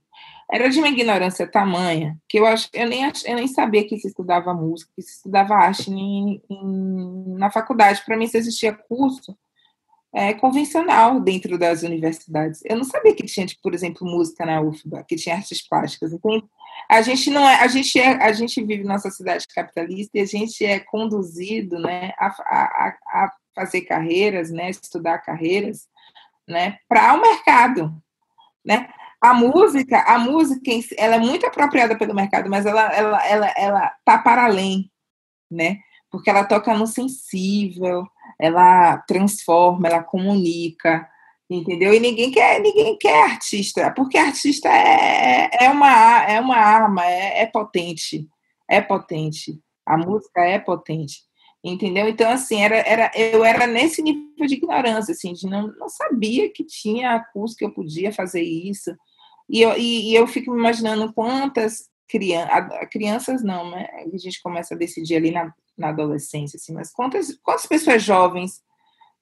Era de uma ignorância tamanha que eu acho eu nem, eu nem sabia que se estudava música, que se estudava arte em, em, na faculdade. Para mim, se existia curso é, convencional dentro das universidades. Eu não sabia que tinha, tipo, por exemplo, música na UFBA, que tinha artes plásticas. Então, a gente não é, a gente é, a gente vive numa sociedade capitalista e a gente é conduzido, né, a, a, a fazer carreiras, né, estudar carreiras, né, para o mercado, né? A música, a música, ela é muito apropriada pelo mercado, mas ela, ela, ela, ela tá para além, né? Porque ela toca no sensível, ela transforma, ela comunica, entendeu? E ninguém quer, ninguém quer artista, porque artista é, é, uma, é uma arma, é, é potente, é potente. A música é potente entendeu? Então, assim, era, era, eu era nesse nível de ignorância, assim, de não, não sabia que tinha curso que eu podia fazer isso, e eu, e, e eu fico me imaginando quantas crianças, crianças não, né, a gente começa a decidir ali na, na adolescência, assim, mas quantas, quantas pessoas jovens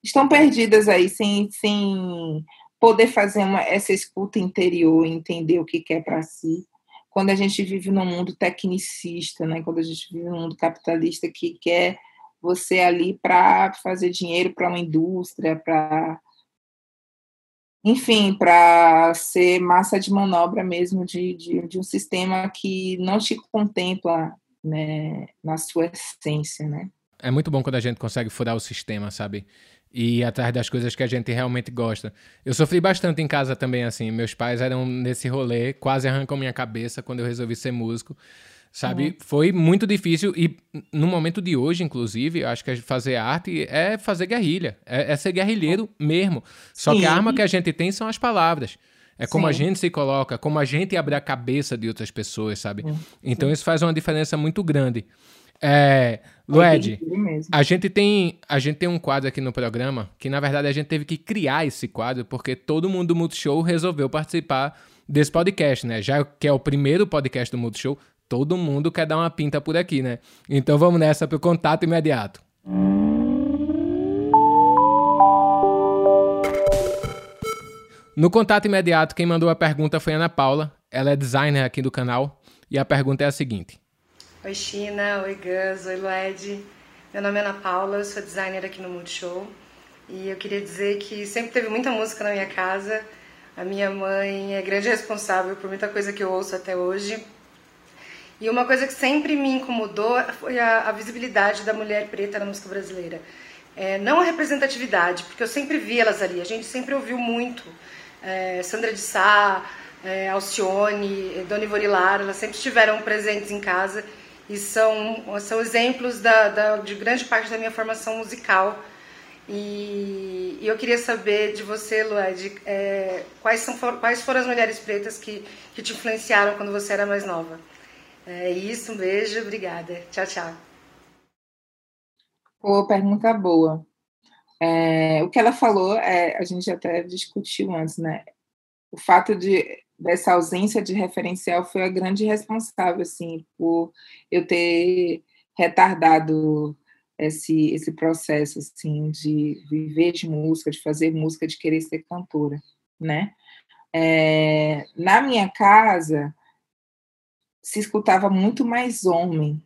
estão perdidas aí, sem, sem poder fazer uma, essa escuta interior, entender o que quer para si, quando a gente vive num mundo tecnicista, né, quando a gente vive num mundo capitalista que quer você ali para fazer dinheiro para uma indústria, para enfim, para ser massa de manobra mesmo de, de, de, um sistema que não te contempla né, na sua essência, né? É muito bom quando a gente consegue furar o sistema, sabe? E ir atrás das coisas que a gente realmente gosta. Eu sofri bastante em casa também, assim. Meus pais eram nesse rolê, quase arrancam minha cabeça quando eu resolvi ser músico sabe? Uhum. Foi muito difícil e no momento de hoje, inclusive, acho que fazer arte é fazer guerrilha, é, é ser guerrilheiro mesmo. Só Sim. que a arma que a gente tem são as palavras. É como Sim. a gente se coloca, como a gente abre a cabeça de outras pessoas, sabe? Sim. Então isso faz uma diferença muito grande. É, Lued, a gente tem a gente tem um quadro aqui no programa que na verdade a gente teve que criar esse quadro porque todo mundo do Multishow resolveu participar desse podcast, né? Já que é o primeiro podcast do Multishow, todo mundo quer dar uma pinta por aqui, né? Então vamos nessa para o contato imediato. No contato imediato, quem mandou a pergunta foi a Ana Paula. Ela é designer aqui do canal. E a pergunta é a seguinte: Oi, China. Oi, Gus. Oi, Lued. Meu nome é Ana Paula, eu sou designer aqui no Multishow. E eu queria dizer que sempre teve muita música na minha casa. A minha mãe é grande responsável por muita coisa que eu ouço até hoje. E uma coisa que sempre me incomodou foi a, a visibilidade da mulher preta na música brasileira. É, não a representatividade, porque eu sempre vi elas ali, a gente sempre ouviu muito. É, Sandra de Sá, é, Alcione, Dona Ivone Lara, elas sempre estiveram presentes em casa e são, são exemplos da, da, de grande parte da minha formação musical. E, e eu queria saber de você, Lued, é, quais, são, quais foram as mulheres pretas que, que te influenciaram quando você era mais nova? É isso, um beijo, obrigada. Tchau, tchau. Pô, pergunta boa. É, o que ela falou, é, a gente até discutiu antes, né? O fato de dessa ausência de referencial foi a grande responsável, assim, por eu ter retardado esse, esse processo, assim, de viver de música, de fazer música, de querer ser cantora, né? É, na minha casa, se escutava muito mais homem,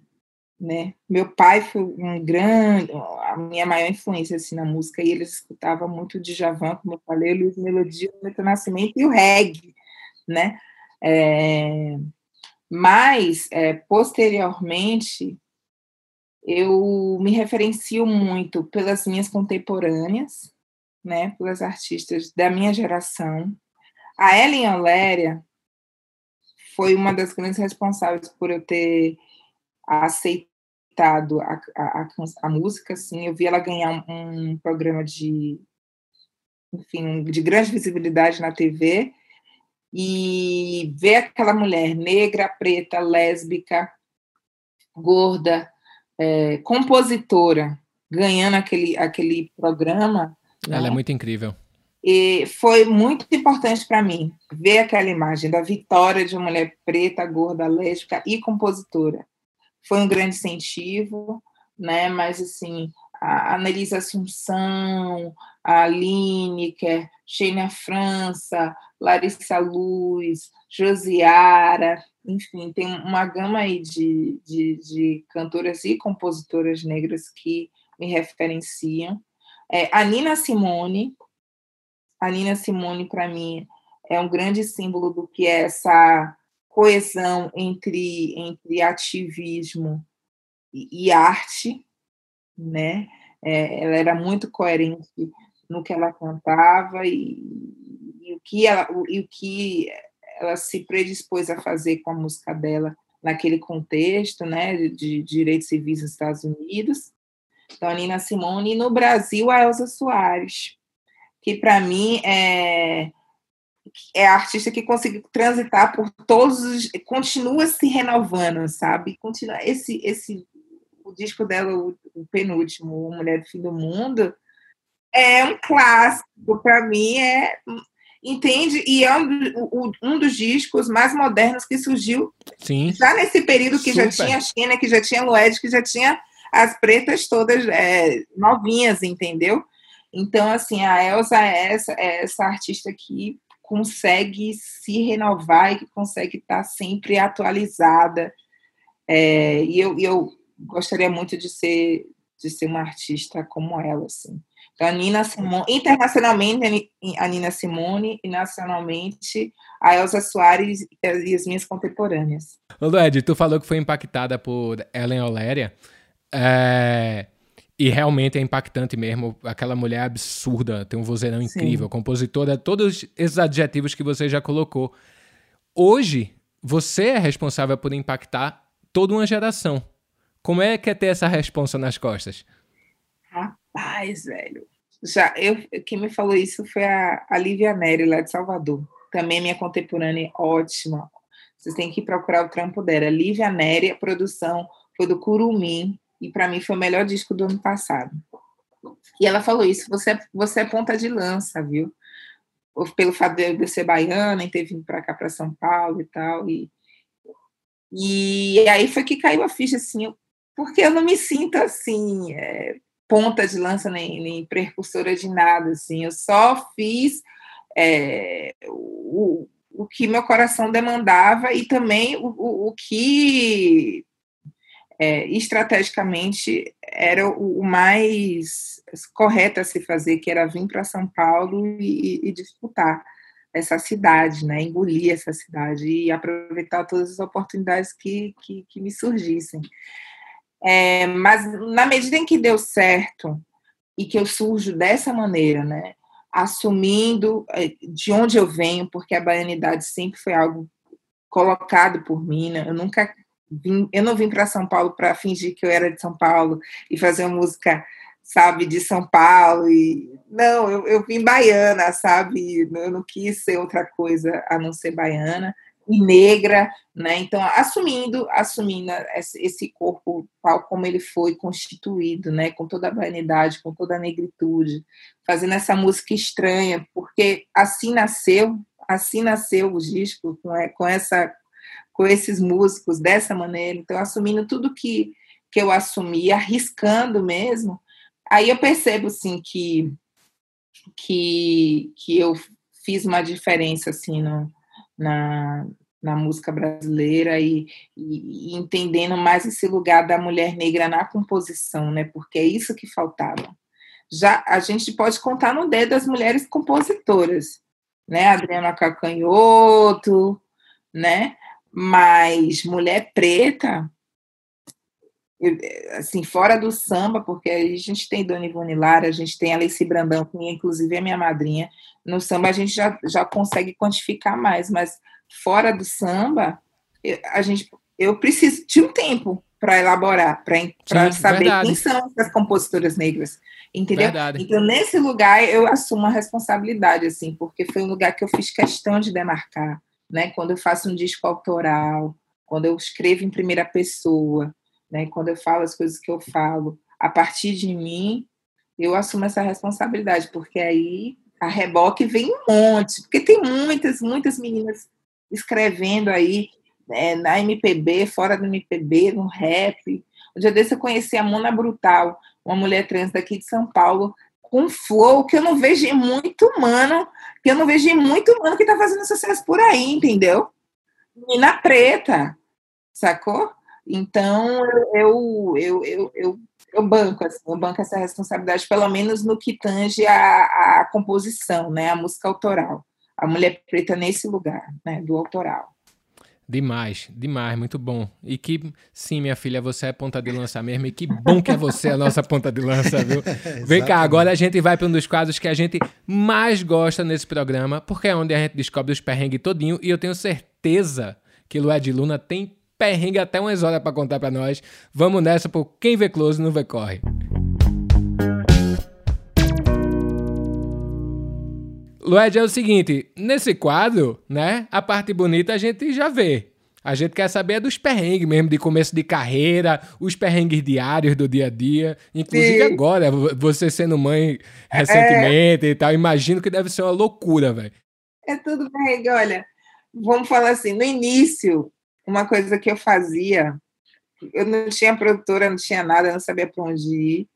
né? Meu pai foi um grande, a minha maior influência assim na música e ele escutava muito de Javan, como eu falei, Luiz Melodia, Milton Nascimento e o reggae, né? É, mas é, posteriormente eu me referencio muito pelas minhas contemporâneas, né? Pelas artistas da minha geração. A Ellen Oléria, foi uma das grandes responsáveis por eu ter aceitado a, a, a música, assim, eu vi ela ganhar um, um programa de, enfim, de grande visibilidade na TV, e ver aquela mulher negra, preta, lésbica, gorda, é, compositora, ganhando aquele, aquele programa. Ela é né? é muito incrível. E foi muito importante para mim ver aquela imagem da vitória de uma mulher preta, gorda, lésbica e compositora. Foi um grande incentivo, né? Mas assim, a Annelise Assunção, a Lineker, Sheina França, Larissa Luz, Josiara, enfim, tem uma gama aí de, de, de cantoras e compositoras negras que me referenciam. É, a Nina Simone, a Nina Simone, para mim, é um grande símbolo do que é essa coesão entre, entre ativismo e, e arte, né? É, ela era muito coerente no que ela cantava e, e o que ela, e o que ela se predispôs a fazer com a música dela naquele contexto, né, de, de direitos civis nos Estados Unidos. Então, a Nina Simone, e no Brasil, a Elza Soares, que para mim é, é a artista que conseguiu transitar por todos os. continua se renovando, sabe? Continua, esse, esse, o disco dela, o, o penúltimo, Mulher do Fim do Mundo, é um clássico, para mim é entende? E é um, um, dos discos mais modernos que surgiu Sim. já nesse período que Super. já tinha a China, que já tinha Lued, que já tinha as pretas todas é, novinhas, entendeu? Então, assim, a Elsa é essa, é essa artista que consegue se renovar e que consegue estar sempre atualizada. É, e eu, eu gostaria muito de ser, de ser uma artista como ela, assim. Então, a Nina Simone, internacionalmente, a Nina Simone, e nacionalmente, a Elza Soares e as minhas contemporâneas. Lued, tu falou que foi impactada por Ellen Oléria. É... E realmente é impactante mesmo. Aquela mulher absurda, tem um vozeirão incrível, Sim. compositora, todos esses adjetivos que você já colocou. Hoje, você é responsável por impactar toda uma geração. Como é que é ter essa responsa nas costas? Rapaz, velho. Já, eu, quem me falou isso foi a, a Lívia Neri, lá de Salvador. Também minha contemporânea, ótima. Vocês têm que procurar o trampo dela. Lívia Neri, a produção foi do Curumim, e para mim foi o melhor disco do ano passado. E ela falou isso, você, você é ponta de lança, viu? Pelo fato de eu ser baiana e ter vindo para cá, para São Paulo e tal. E, e aí foi que caiu a ficha, assim, porque eu não me sinto assim, é, ponta de lança nem, nem precursora de nada, assim. Eu só fiz é, o, o que meu coração demandava e também o, o, o que é, estrategicamente era o, mais correto a se fazer, que era vir para São Paulo e, e, disputar essa cidade, né? engolir essa cidade e aproveitar todas as oportunidades que, que, que me surgissem. É, mas na medida em que deu certo e que eu surjo dessa maneira, né, assumindo é, de onde eu venho, porque a baianidade sempre foi algo colocado por mim, né? eu nunca vim, eu não vim para São Paulo para fingir que eu era de São Paulo e fazer uma música, sabe, de São Paulo e não, eu, eu vim baiana, sabe, eu não quis ser outra coisa a não ser baiana e negra, né? Então, assumindo, assumindo esse corpo tal como ele foi constituído, né? Com toda a vanidade, com toda a negritude, fazendo essa música estranha, porque assim nasceu, assim nasceu o disco com, com essa com esses músicos dessa maneira. Então, assumindo tudo que que eu assumi, arriscando mesmo, aí eu percebo assim que que que eu fiz uma diferença assim no, na, na música brasileira e, e, entendendo mais esse lugar da mulher negra na composição, né? Porque é isso que faltava. Já a gente pode contar no dedo as mulheres compositoras, né? Adriana Cacanhoto, né? Mas mulher preta, assim, fora do samba, porque a gente tem Dona Ivone Lara, a gente tem Alice Brandão, que inclusive é minha madrinha. No samba a gente já, já consegue quantificar mais, mas fora do samba, a gente, eu preciso de um tempo para elaborar, para saber verdade. quem são as compositoras negras, entendeu? Verdade. Então, nesse lugar, eu assumo a responsabilidade, assim, porque foi um lugar que eu fiz questão de demarcar, né? Quando eu faço um disco autoral, quando eu escrevo em primeira pessoa, né? Quando eu falo as coisas que eu falo, a partir de mim, eu assumo essa responsabilidade, porque aí a reboque vem um monte, porque tem muitas, muitas meninas escrevendo aí é, na MPB, fora do MPB, no rap. Um dia desse eu conheci a Mona Brutal, uma mulher trans daqui de São Paulo, com flow que eu não vejo em muito humano, que eu não vejo em muito humano que está fazendo sucesso por aí, entendeu? Menina preta, sacou? Então, eu, eu, eu, eu, eu banco, assim, eu banco essa responsabilidade, pelo menos no que tange a, a composição, né, a música autoral. A mulher preta nesse lugar, né, do autoral. Demais, demais, muito bom. E que, sim, minha filha, você é ponta de lança mesmo. E que bom que é você a nossa ponta de lança, viu? Vem cá, agora a gente vai para um dos quadros que a gente mais gosta nesse programa, porque é onde a gente descobre os perrengues todinho. E eu tenho certeza que Lued Luna tem perrengue até umas horas para contar para nós. Vamos nessa, por quem vê close não vê corre. Lued, é o seguinte, nesse quadro, né, a parte bonita a gente já vê. A gente quer saber dos perrengues mesmo, de começo de carreira, os perrengues diários do dia a dia. Inclusive Sim. agora, você sendo mãe recentemente é. e tal, imagino que deve ser uma loucura, velho. É tudo perrengue, olha. Vamos falar assim, no início, uma coisa que eu fazia, eu não tinha produtora, não tinha nada, não sabia para onde ir.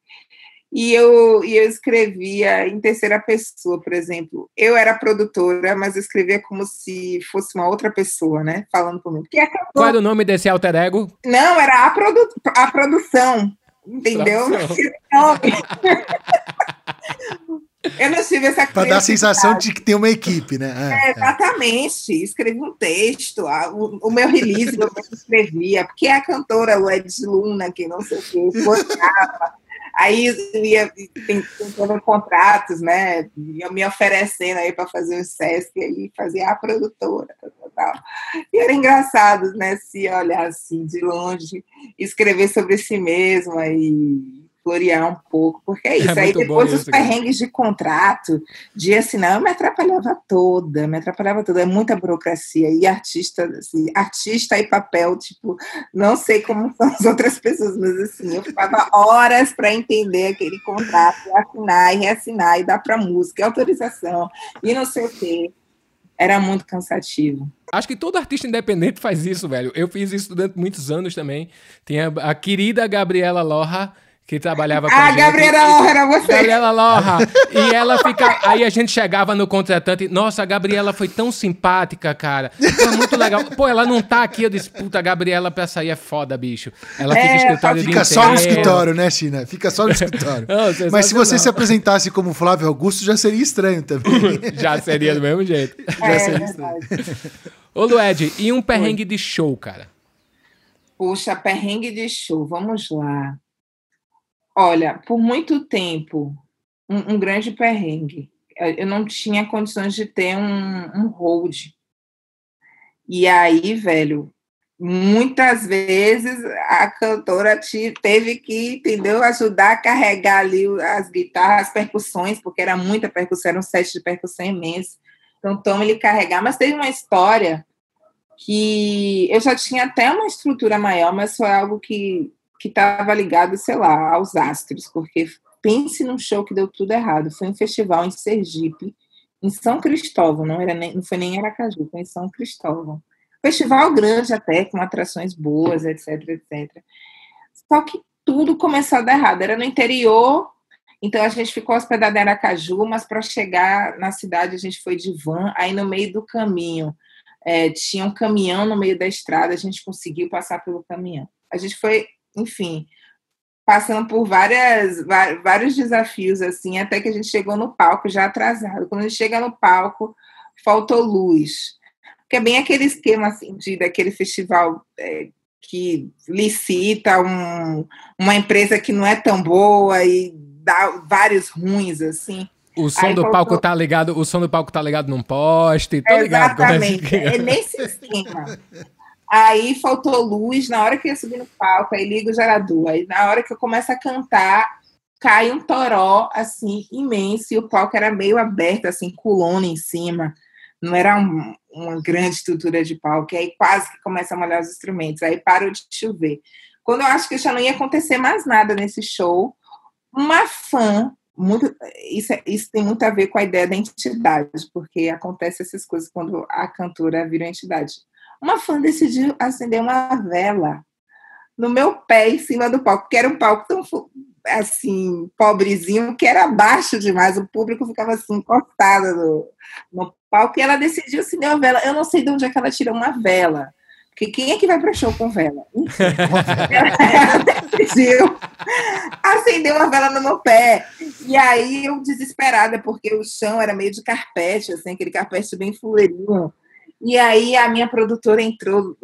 E eu, e eu escrevia em terceira pessoa, por exemplo. Eu era produtora, mas eu escrevia como se fosse uma outra pessoa, né? Falando comigo. Que acabou... Qual era o nome desse alter ego? Não, era a, produ... a produção. Entendeu? Eu não tive essa Para dar a sensação de que tem uma equipe, né? É, é, exatamente. Escrevi um texto, o, o meu release eu escrevia, porque é a cantora Led Luna, que não sei o quê, Aí eu ia tentando contratos, né? Ia me oferecendo aí para fazer o SESC e fazia a produtora. Tal. E era engraçado, né? Se olhar assim de longe, escrever sobre si mesma e florear um pouco, porque é isso. É Aí depois os perrengues de contrato, de assinar, eu me atrapalhava toda, me atrapalhava toda. É muita burocracia. E artista, assim, artista e papel, tipo, não sei como são as outras pessoas, mas assim, eu ficava horas para entender aquele contrato, e assinar e reassinar, e dar para música, e autorização, e não sei o quê. Era muito cansativo. Acho que todo artista independente faz isso, velho. Eu fiz isso durante muitos anos também. Tem a, a querida Gabriela Lorra, que trabalhava com ah, a gente. Gabriela Lorra, era você. Gabriela Lorra. e ela fica. Aí a gente chegava no contratante. Nossa, a Gabriela foi tão simpática, cara. Foi muito legal. Pô, ela não tá aqui. Eu disse, puta, a Gabriela pra sair é foda, bicho. Ela fica é, escritório Fica só no escritório, né, China? Fica só no escritório. Não, Mas se você se apresentasse como Flávio Augusto, já seria estranho também. já seria do mesmo jeito. É, já seria estranho. Ô, Lued, e um perrengue Oi. de show, cara? Puxa, perrengue de show. Vamos lá. Olha, por muito tempo, um, um, grande perrengue. Eu não tinha condições de ter um, um hold. E aí, velho, muitas vezes a cantora te, teve que, entendeu, ajudar a carregar ali as guitarras, as percussões, porque era muita percussão, era um set de percussão imenso. Então, toma ele carregar. Mas teve uma história que eu já tinha até uma estrutura maior, mas foi algo que que estava ligado, sei lá, aos astros, porque pense num show que deu tudo errado. Foi um festival em Sergipe, em São Cristóvão, não, era nem, não foi nem em Aracaju, foi em São Cristóvão. Festival grande até, com atrações boas, etc, etc. Só que tudo começou a dar errado. Era no interior, então a gente ficou hospedado em Aracaju, mas para chegar na cidade a gente foi de van. Aí no meio do caminho é, tinha um caminhão no meio da estrada, a gente conseguiu passar pelo caminhão. A gente foi enfim, passando por várias, vários desafios, assim, até que a gente chegou no palco já atrasado. Quando a gente chega no palco, faltou luz. Que é bem aquele esquema, assim, de, daquele festival é, que licita um, uma empresa que não é tão boa e dá vários ruins, assim. O som Aí do faltou... palco tá ligado, o som do palco tá ligado num poste, tô ligado. Exatamente, é nesse esquema. Aí faltou luz na hora que eu ia subir no palco, aí liga o gerador. Aí na hora que eu começo a cantar, cai um toró, assim, imenso, e o palco era meio aberto, assim, com lona em cima. Não era um, uma grande estrutura de palco. E aí quase que começa a molhar os instrumentos. Aí parou de chover. Quando eu acho que já não ia acontecer mais nada nesse show, uma fã muito isso, é, isso tem muito a ver com a ideia da entidade, porque acontece essas coisas quando a cantora vira entidade uma fã decidiu acender uma vela no meu pé em cima do palco, que era um palco tão assim, pobrezinho, que era baixo demais. O público ficava assim, encostado no, no palco. E ela decidiu acender uma vela. Eu não sei de onde é que ela tirou uma vela. Porque quem é que vai para show com vela? ela decidiu acender uma vela no meu pé. E aí eu desesperada, porque o chão era meio de carpete, assim, aquele carpete bem fuleirinho. E aí a minha produtora entrou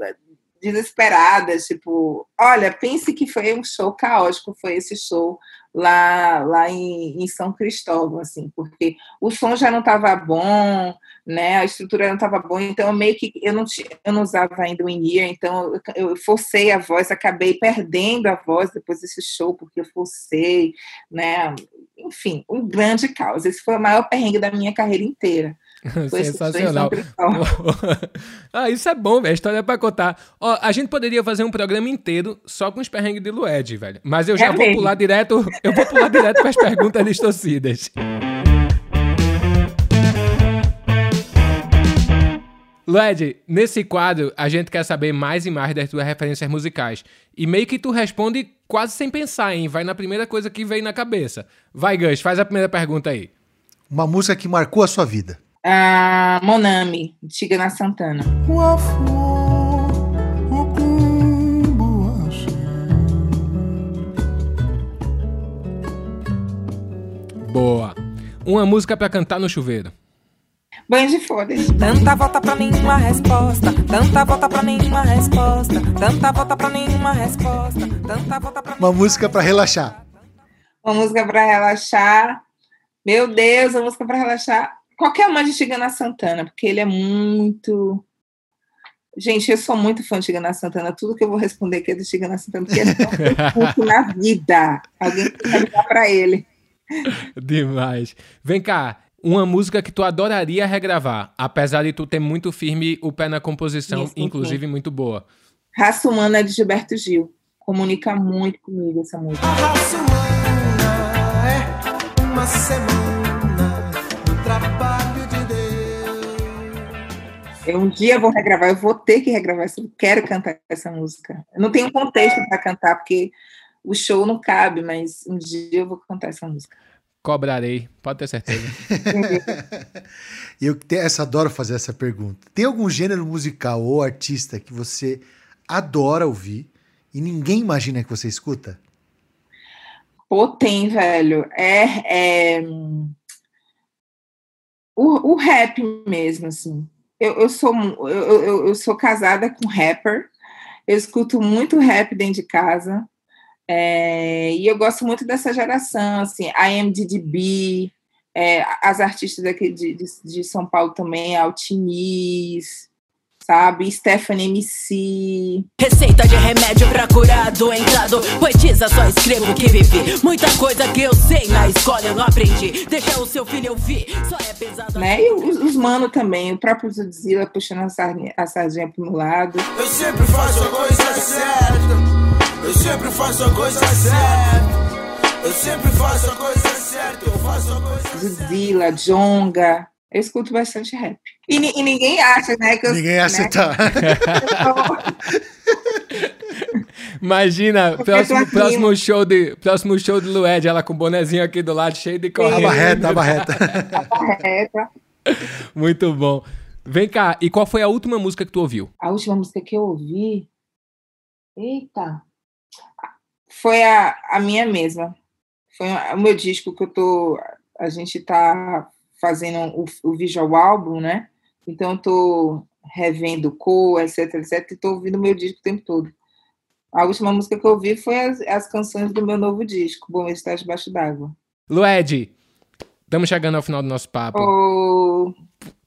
desesperada, tipo, olha, pense que foi um show caótico, foi esse show lá, lá em, em São Cristóvão, assim, porque o som já não estava bom, né, a estrutura não estava boa, então meio que eu não, tinha, eu não usava ainda o in-ear, então eu, eu forcei a voz, acabei perdendo a voz depois desse show, porque eu forcei, né, enfim, um grande caos, esse foi o maior perrengue da minha carreira inteira. Sensacional. ah, isso é bom, velho. A história é pra contar. Ó, a gente poderia fazer um programa inteiro só com os perrengues de Lued, velho. Mas eu já é vou mesmo. pular direto. Eu vou pular direto para as perguntas distorcidas. Lued, nesse quadro a gente quer saber mais e mais das tuas referências musicais. E meio que tu responde quase sem pensar, hein? Vai na primeira coisa que vem na cabeça. Vai, Gus, faz a primeira pergunta aí. Uma música que marcou a sua vida a Monami, de na Santana. Boa. Uma música para cantar no chuveiro. Banho de folhas. Tanta volta pra nenhuma resposta. Tanta volta pra nenhuma resposta. Tanta volta pra nenhuma resposta. Tanta volta pra Uma música para relaxar. Uma música para relaxar. Meu Deus, uma música para relaxar qualquer uma de Tigana Santana, porque ele é muito. Gente, eu sou muito fã de Tigana Santana. Tudo que eu vou responder aqui é do Tigana Santana, porque é tão na vida. Alguém precisa ligar para ele. Demais. Vem cá, uma música que tu adoraria regravar, apesar de tu ter muito firme o pé na composição, Isso, inclusive sim. muito boa. Raça Humana é de Gilberto Gil. Comunica muito comigo essa música. A raça humana é uma semana eu um dia vou regravar, eu vou ter que regravar isso, eu quero cantar essa música. Eu não tenho contexto para cantar, porque o show não cabe, mas um dia eu vou cantar essa música. Cobrarei, pode ter certeza. eu essa, adoro fazer essa pergunta. Tem algum gênero musical ou artista que você adora ouvir e ninguém imagina que você escuta? Pô, tem, velho. É, é... O, o rap mesmo, assim eu, eu, sou, eu, eu, sou casada com rapper, eu escuto muito rap dentro de casa, é, e eu gosto muito dessa geração, assim, IMDB, é, as artistas aqui de, de, de, São Paulo também, Altiniz, sabe? Stephanie MC. Receita de remédio pra curar doentado. Poetisa, só escrevo que vivi. Muita coisa que eu sei na escola eu não aprendi. Deixa o seu filho ouvir, só é pesado. Né? E os, os mano também, o próprio Zudzilla puxando a sardinha, a sardinha pro meu lado. Eu sempre faço a coisa certa. Eu sempre faço a coisa certa. Eu sempre faço a coisa certa. Eu faço a coisa certa. Zudzilla, Jonga. Eu escuto bastante rap. E, e, ninguém acha, né? Que eu, ninguém acha, né? tá. Imagina, próximo, próximo, show de, próximo show de Lued, ela com o bonezinho aqui do lado, cheio de corrente. Tava reta, tava reta. tava reta. Muito bom. Vem cá, e qual foi a última música que tu ouviu? A última música que eu ouvi? Eita! Foi a, a minha mesma. Foi o meu disco que eu tô... A gente tá fazendo o, o visual álbum, né? Então, estou revendo cor, etc, etc, e estou ouvindo meu disco o tempo todo. A última música que eu ouvi foi as, as canções do meu novo disco, Bom Estar Debaixo d'Água. Lued, estamos chegando ao final do nosso papo. Oh.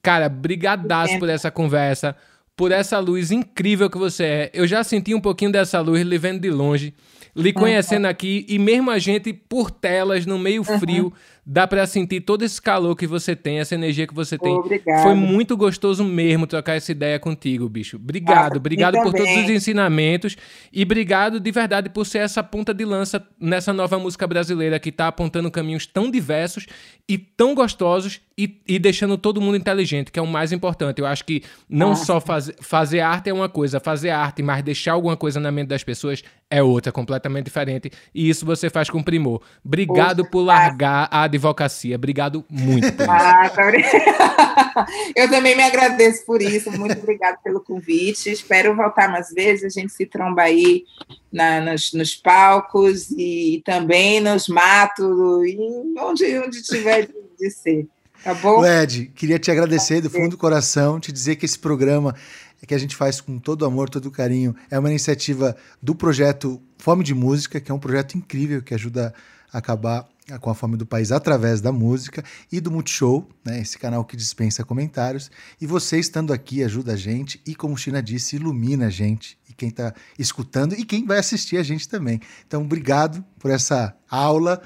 Cara, brigadaço por essa conversa, por essa luz incrível que você é. Eu já senti um pouquinho dessa luz lhe vendo de longe lhe conhecendo uhum. aqui e mesmo a gente por telas no meio frio Dá para sentir todo esse calor que você tem, essa energia que você tem. Obrigada. Foi muito gostoso mesmo trocar essa ideia contigo, bicho. Obrigado, Ah, obrigado por também. todos os ensinamentos e obrigado de verdade por ser essa ponta de lança nessa nova música brasileira que tá apontando caminhos tão diversos e tão gostosos e, e deixando todo mundo inteligente, que é o mais importante. Eu acho que não Ah. só faz, fazer arte é uma coisa, fazer arte, mas deixar alguma coisa na mente das pessoas é outra, completamente diferente. E isso você faz com primor. Obrigado Poxa, por largar a advocacia. Obrigado muito por isso. Ah, tá Eu também me agradeço por isso. Muito obrigada pelo convite. Espero voltar mais vezes. A gente se tromba aí na- nos, nos palcos e também nos matos, e onde, onde tiver de, de ser. Tá bom? Ed, queria te agradecer do fundo do coração, te dizer que esse programa é que a gente faz com todo amor, todo carinho, é uma iniciativa do projeto Fome de Música, que é um projeto incrível que ajuda a acabar com a fome do país através da música e do Multishow, né, esse canal que dispensa comentários. E você estando aqui ajuda a gente e, como China disse, ilumina a gente e quem está escutando e quem vai assistir a gente também. Então, obrigado por essa aula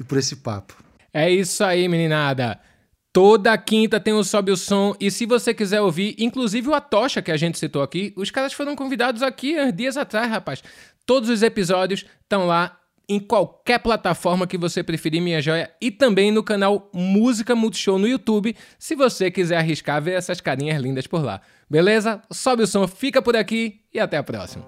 e por esse papo. É isso aí, meninada. Toda quinta tem o Sobe o Som. E se você quiser ouvir, inclusive o Atocha que a gente citou aqui, os caras foram convidados aqui há dias atrás, rapaz. Todos os episódios estão lá em qualquer plataforma que você preferir, minha joia. E também no canal Música Multishow no YouTube, se você quiser arriscar ver essas carinhas lindas por lá. Beleza? Sobe o som, fica por aqui e até a próxima.